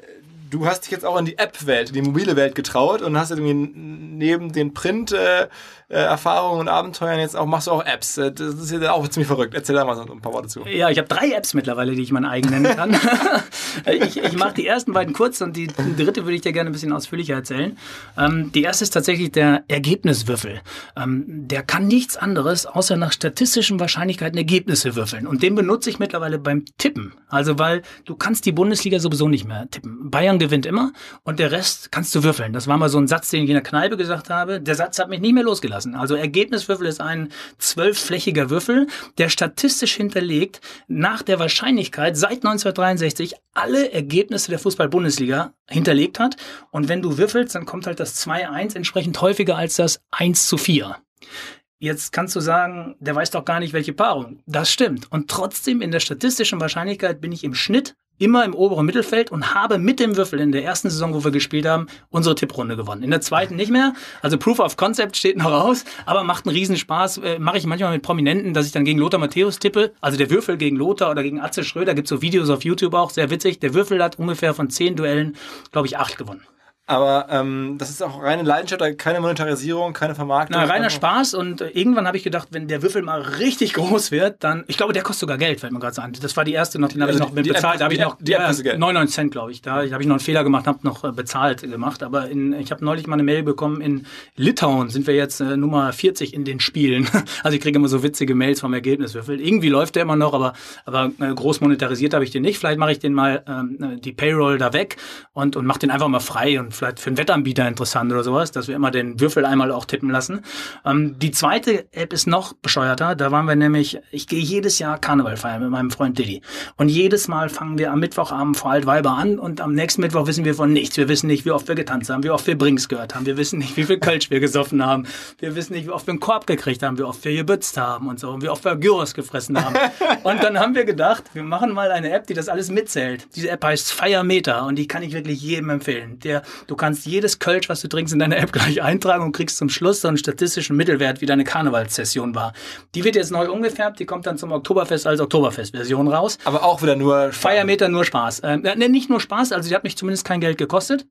du hast dich jetzt auch in die App-Welt, in die mobile Welt getraut und hast irgendwie neben den Print-Erfahrungen und Abenteuern jetzt auch, machst du auch Apps. Äh, Das ist ja auch ziemlich verrückt. Erzähl da mal so ein paar Worte zu. Ja, ich habe drei Apps mittlerweile, die ich mein eigen nennen kann. ich ich mache die ersten beiden kurz und die dritte würde ich dir gerne ein bisschen ausführlicher erzählen. Ähm, die erste ist tatsächlich der Ergebniswürfel. Ähm, der kann nichts anderes, außer nach statistischen Wahrscheinlichkeiten Ergebnisse würfeln. Und den benutze ich mittlerweile beim Tippen. Also, weil du kannst die Bundesliga sowieso nicht mehr tippen. Bayern gewinnt immer und der Rest kannst du würfeln. Das war mal so ein Satz, den ich in der Kneipe gesagt habe. Der Satz hat mich nie mehr losgelassen. Also Ergebniswürfel ist ein zwölfflächiger Würfel, der statistisch hinterlegt nach der Wahrscheinlichkeit seit 1963 alle Ergebnisse der Fußball-Bundesliga hinterlegt hat. Und wenn du würfelst, dann kommt halt das 2-1 entsprechend häufiger als das 1 zu 4. Jetzt kannst du sagen, der weiß doch gar nicht, welche Paarung. Das stimmt. Und trotzdem in der statistischen Wahrscheinlichkeit bin ich im Schnitt immer im oberen Mittelfeld und habe mit dem Würfel in der ersten Saison, wo wir gespielt haben, unsere Tipprunde gewonnen. In der zweiten nicht mehr. Also Proof of Concept steht noch aus, aber macht einen Riesenspaß. Äh, Mache ich manchmal mit Prominenten, dass ich dann gegen Lothar Matthäus tippe. Also der Würfel gegen Lothar oder gegen Atze Schröder. Gibt so Videos auf YouTube auch, sehr witzig. Der Würfel hat ungefähr von zehn Duellen, glaube ich, acht gewonnen. Aber ähm, das ist auch reine Leidenschaft, da keine Monetarisierung, keine Vermarktung. Na, reiner Einfach- Spaß und äh, irgendwann habe ich gedacht, wenn der Würfel mal richtig groß wird, dann, ich glaube, der kostet sogar Geld, fällt mir gerade so an. Das war die erste noch, den habe ich Also noch die App- bezahlt. Da habe die ich noch App- die App kostet Geld. 99 Cent, glaube ich. Da habe ich noch einen Fehler gemacht, habe noch äh, bezahlt gemacht. Aber in, ich habe neulich mal eine Mail bekommen, in Litauen sind wir jetzt äh, Nummer 40 in den Spielen. Also ich kriege immer so witzige Mails vom Ergebniswürfel. Irgendwie läuft der immer noch, aber, aber äh, groß monetarisiert habe ich den nicht. Vielleicht mache ich den mal ähm, äh, die Payroll da weg und, und mache den einfach mal frei und vielleicht für einen Wettanbieter interessant oder sowas, dass wir immer den Würfel einmal auch tippen lassen. Ähm, die zweite App ist noch bescheuerter. Da waren wir nämlich, ich gehe jedes Jahr Karneval feiern mit meinem Freund Diddy. Und jedes Mal fangen wir am Mittwochabend vor Altweiber an und am nächsten Mittwoch wissen wir von nichts. Wir wissen nicht, wie oft wir getanzt haben, wie oft wir Brings gehört haben. Wir wissen nicht, wie viel Kölsch wir gesoffen haben. Wir wissen nicht, wie oft wir einen Korb gekriegt haben, wie oft wir gebützt haben und so. Und wie oft wir Gyros gefressen haben. und dann haben wir gedacht, wir machen mal eine App, die das alles mitzählt. Diese App heißt Fire Meter und die kann ich wirklich jedem empfehlen. Der, du kannst jedes Kölsch, was du trinkst, in deine App gleich eintragen und kriegst zum Schluss so einen statistischen Mittelwert, wie deine Karnevalssession war. Die wird jetzt neu umgefärbt, die kommt dann zum Oktoberfest als Oktoberfest-Version raus. Aber auch wieder nur Firemeter nur Spaß. Äh, ne, nicht nur Spaß, also die hat mich zumindest kein Geld gekostet,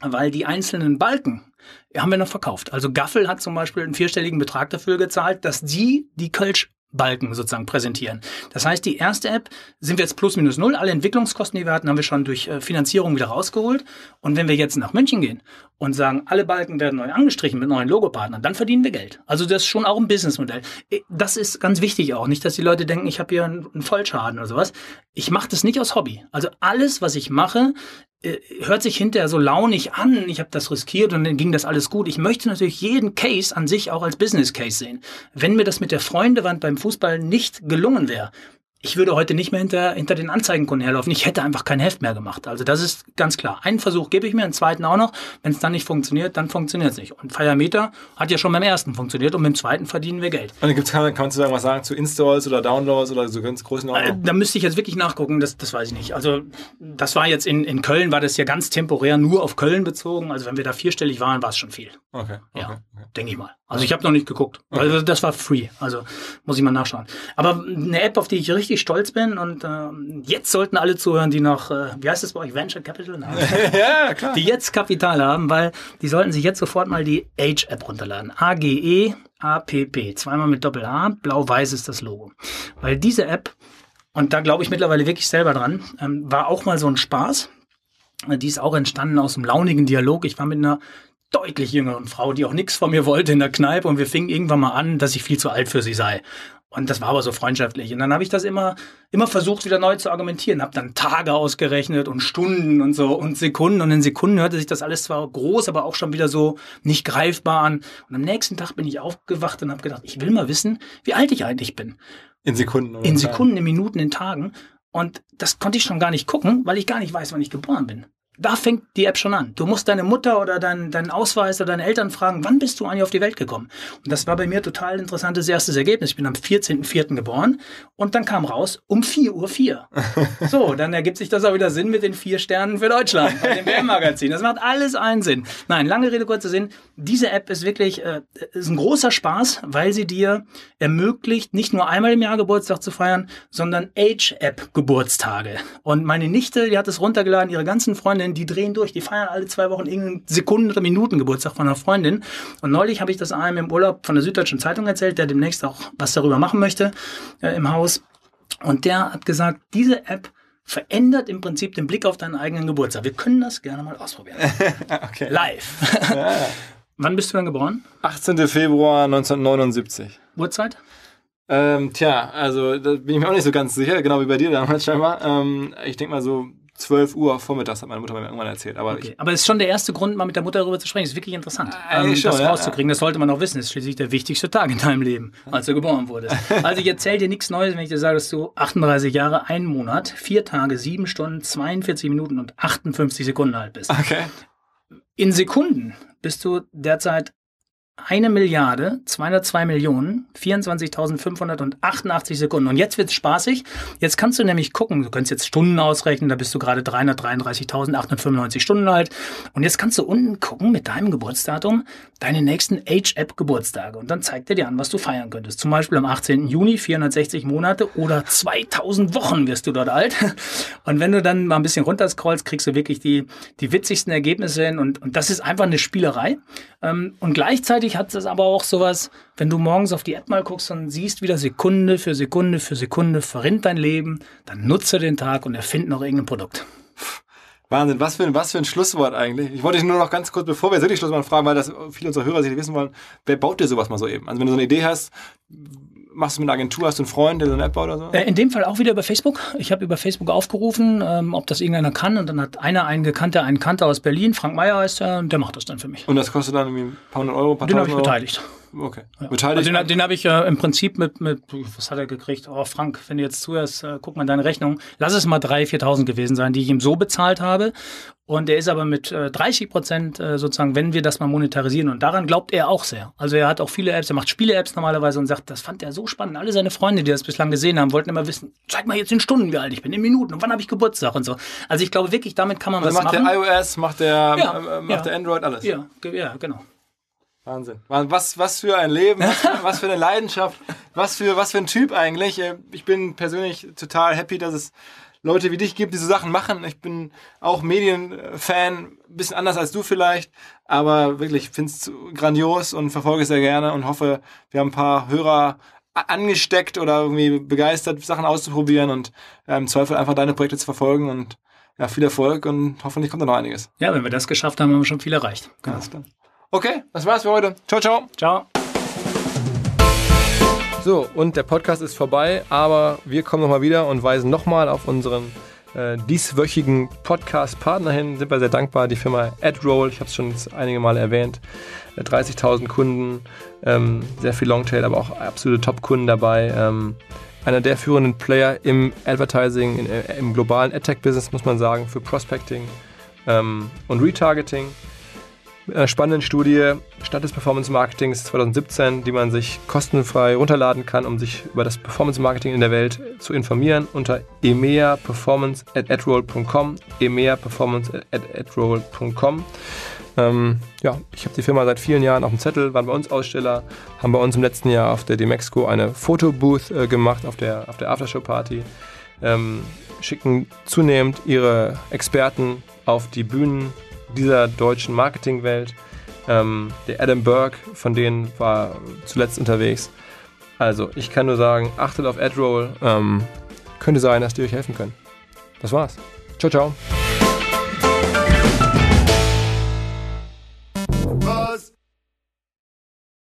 weil die einzelnen Balken haben wir noch verkauft. Also Gaffel hat zum Beispiel einen vierstelligen Betrag dafür gezahlt, dass die die Kölsch Balken sozusagen präsentieren. Das heißt, die erste App sind wir jetzt plus minus null. Alle Entwicklungskosten, die wir hatten, haben wir schon durch äh, Finanzierung wieder rausgeholt. Und wenn wir jetzt nach München gehen und sagen, alle Balken werden neu angestrichen mit neuen Logopartnern, dann verdienen wir Geld. Also das ist schon auch ein Businessmodell. Das ist ganz wichtig auch. Nicht, dass die Leute denken, ich habe hier einen Vollschaden oder sowas. Ich mache das nicht aus Hobby. Also alles, was ich mache, hört sich hinterher so launig an, ich habe das riskiert und dann ging das alles gut. Ich möchte natürlich jeden Case an sich auch als Business Case sehen. Wenn mir das mit der Freundewand beim Fußball nicht gelungen wäre, ich würde heute nicht mehr hinter, hinter den Anzeigenkunden herlaufen. Ich hätte einfach kein Heft mehr gemacht. Also das ist ganz klar. Einen Versuch gebe ich mir, einen zweiten auch noch. Wenn es dann nicht funktioniert, dann funktioniert es nicht. Und Firemeter hat ja schon beim ersten funktioniert und dem zweiten verdienen wir Geld. Und dann gibt's, kann, kannst du sagen, was sagen zu Installs oder Downloads oder so ganz großen Äh, Da müsste ich jetzt wirklich nachgucken, das, das weiß ich nicht. Also das war jetzt in, in Köln, war das ja ganz temporär nur auf Köln bezogen. Also wenn wir da vierstellig waren, war es schon viel. Okay. okay. Ja, denke ich mal. Also ich habe noch nicht geguckt, weil das war free. Also muss ich mal nachschauen. Aber eine App, auf die ich richtig stolz bin und ähm, jetzt sollten alle zuhören, die noch, äh, wie heißt das bei euch, Venture Capital? Nein. ja, klar. die jetzt Kapital haben, weil die sollten sich jetzt sofort mal die Age-App runterladen. A-G-E A-P-P. Zweimal mit Doppel-A. Blau-Weiß ist das Logo. Weil diese App, und da glaube ich mittlerweile wirklich selber dran, ähm, war auch mal so ein Spaß. Die ist auch entstanden aus einem launigen Dialog. Ich war mit einer deutlich jüngeren Frau, die auch nichts von mir wollte in der Kneipe und wir fingen irgendwann mal an, dass ich viel zu alt für sie sei. Und das war aber so freundschaftlich. Und dann habe ich das immer, immer versucht, wieder neu zu argumentieren. Habe dann Tage ausgerechnet und Stunden und so und Sekunden. Und in Sekunden hörte sich das alles zwar groß, aber auch schon wieder so nicht greifbar an. Und am nächsten Tag bin ich aufgewacht und habe gedacht, ich will mal wissen, wie alt ich eigentlich bin. In Sekunden. oder In. Sekunden, in Minuten, in Tagen. Und das konnte ich schon gar nicht gucken, weil ich gar nicht weiß, wann ich geboren bin. Da fängt die App schon an. Du musst deine Mutter oder deinen, deinen Ausweis oder deine Eltern fragen, wann bist du eigentlich auf die Welt gekommen? Und das war bei mir total interessantes erstes Ergebnis. Ich bin am 14.04. geboren und dann kam raus um 4.04 Uhr. 4. so, dann ergibt sich das auch wieder Sinn mit den vier Sternen für Deutschland bei dem WM-Magazin. Das macht alles einen Sinn. Nein, lange Rede, kurzer Sinn. Diese App ist wirklich äh, ist ein großer Spaß, weil sie dir ermöglicht, nicht nur einmal im Jahr Geburtstag zu feiern, sondern Age-App-Geburtstage. Und meine Nichte, die hat es runtergeladen, ihre ganzen Freundinnen, die drehen durch, die feiern alle zwei Wochen irgendeinen Sekunden- oder Minuten Geburtstag von einer Freundin. Und neulich habe ich das einem im Urlaub von der Süddeutschen Zeitung erzählt, der demnächst auch was darüber machen möchte äh, im Haus. Und der hat gesagt, diese App verändert im Prinzip den Blick auf deinen eigenen Geburtstag. Wir können das gerne mal ausprobieren. okay. Live. Ja. Wann bist du dann geboren? 18. Februar 1979. Uhrzeit? Ähm, tja, also da bin ich mir auch nicht so ganz sicher, genau wie bei dir damals scheinbar. Ähm, ich denke mal so 12 Uhr vormittags hat meine Mutter mir irgendwann erzählt. Aber Okay. Aber es ist schon der erste Grund, mal mit der Mutter darüber zu sprechen. Das ist wirklich interessant, Ah, ähm, schon, das ja, rauszukriegen. Das sollte man auch wissen. Das ist schließlich der wichtigste Tag in deinem Leben, als du geboren wurdest. Also ich erzähle dir nichts Neues, wenn ich dir sage, dass du 38 Jahre, einen Monat, vier Tage, sieben Stunden, 42 Minuten und 58 Sekunden alt bist. okay. In Sekunden bist du derzeit eine Milliarde, 202 Millionen, 24.588 Sekunden. Und jetzt wird's spaßig. Jetzt kannst du nämlich gucken, du kannst jetzt Stunden ausrechnen, da bist du gerade 333.895 Stunden alt. Und jetzt kannst du unten gucken mit deinem Geburtsdatum deine nächsten Age-App-Geburtstage. Und dann zeigt er dir an, was du feiern könntest. Zum Beispiel am 18. Juni, 460 Monate oder 2000 Wochen wirst du dort alt. Und wenn du dann mal ein bisschen runterscrollst, kriegst du wirklich die, die witzigsten Ergebnisse hin. Und, und das ist einfach eine Spielerei. Ähm, Und gleichzeitig hat es aber auch sowas, wenn du morgens auf die App mal guckst und siehst wieder Sekunde für Sekunde für Sekunde verrinnt dein Leben, dann nutze den Tag und erfind noch irgendein Produkt. Wahnsinn, was für, ein, was für ein Schlusswort eigentlich. Ich wollte dich nur noch ganz kurz, bevor wir wirklich Schluss machen, fragen, weil das viele unserer Hörer sich wissen wollen, wer baut dir sowas mal so eben? Also wenn du so eine Idee hast, machst du mit einer Agentur, hast du einen Freund, der so eine App baut oder so? Äh, In dem Fall auch wieder über Facebook. Ich habe über Facebook aufgerufen, ähm, ob das irgendeiner kann. Und dann hat einer einen Gekannter, einen Kannter aus Berlin, Frank Meyer heißt er, und der macht das dann für mich. Und das kostet dann irgendwie ein paar hundert Euro, ein paar Den habe ich Euro? beteiligt. Okay. Also Beteiligt. den, den habe ich äh, im Prinzip mit, mit, was hat er gekriegt? Oh, Frank, wenn du jetzt zuhörst, äh, guck mal in deine Rechnung. Lass es mal 3.000, 4.000 gewesen sein, die ich ihm so bezahlt habe. Und er ist aber mit äh, 30 Prozent äh, sozusagen, wenn wir das mal monetarisieren. Und daran glaubt er auch sehr. Also er hat auch viele Apps, er macht Spiele-Apps normalerweise und sagt, das fand er so spannend. Alle seine Freunde, die das bislang gesehen haben, wollten immer wissen, zeig mal jetzt in Stunden, wie alt ich bin, in Minuten und wann habe ich Geburtstag und so. Also ich glaube wirklich, damit kann man also was macht machen. der iOS, macht der, Ja, äh, macht ja. der Android, alles. ja, ja, genau. Wahnsinn. Was, was für ein Leben, was für, was für eine Leidenschaft, was für, was für ein Typ eigentlich. Äh, Ich bin persönlich total happy, dass es Leute wie dich gibt, die so Sachen machen. Ich bin auch Medienfan, ein bisschen anders als du vielleicht, aber wirklich, ich finde es grandios und verfolge es sehr gerne und hoffe, wir haben ein paar Hörer angesteckt oder irgendwie begeistert, Sachen auszuprobieren und äh, im Zweifel einfach deine Projekte zu verfolgen und ja, viel Erfolg und hoffentlich kommt da noch einiges. Ja, wenn wir das geschafft haben, haben wir schon viel erreicht. Genau. Alles klar. Okay, das war's für heute. Ciao, ciao. Ciao. So, und der Podcast ist vorbei, aber wir kommen nochmal wieder und weisen nochmal auf unseren äh, dieswöchigen Podcast-Partner hin. Sind wir sehr dankbar, die Firma AdRoll, ich habe es schon jetzt einige Male erwähnt. Äh, 30.000 Kunden, ähm, sehr viel Longtail, aber auch absolute Top-Kunden dabei. Ähm, einer der führenden Player im Advertising, in, äh, im globalen AdTech-Business, muss man sagen, für Prospecting ähm, und Retargeting einer spannenden Studie Stadt des Performance Marketings 2017, die man sich kostenfrei runterladen kann, um sich über das Performance Marketing in der Welt zu informieren unter emeaperformance@adroll.com, emeaperformance@adroll.com. Ähm, ja, ich habe die Firma seit vielen Jahren auf dem Zettel, waren bei uns Aussteller, haben bei uns im letzten Jahr auf der Demexco eine Fotobooth äh, gemacht auf der, auf der Aftershow-Party, ähm, schicken zunehmend ihre Experten auf die Bühnen dieser deutschen Marketingwelt. Ähm, der Adam Burke von denen war zuletzt unterwegs. Also, ich kann nur sagen, achtet auf AdRoll. Ähm, könnte sein, dass die euch helfen können. Das war's. Ciao, ciao.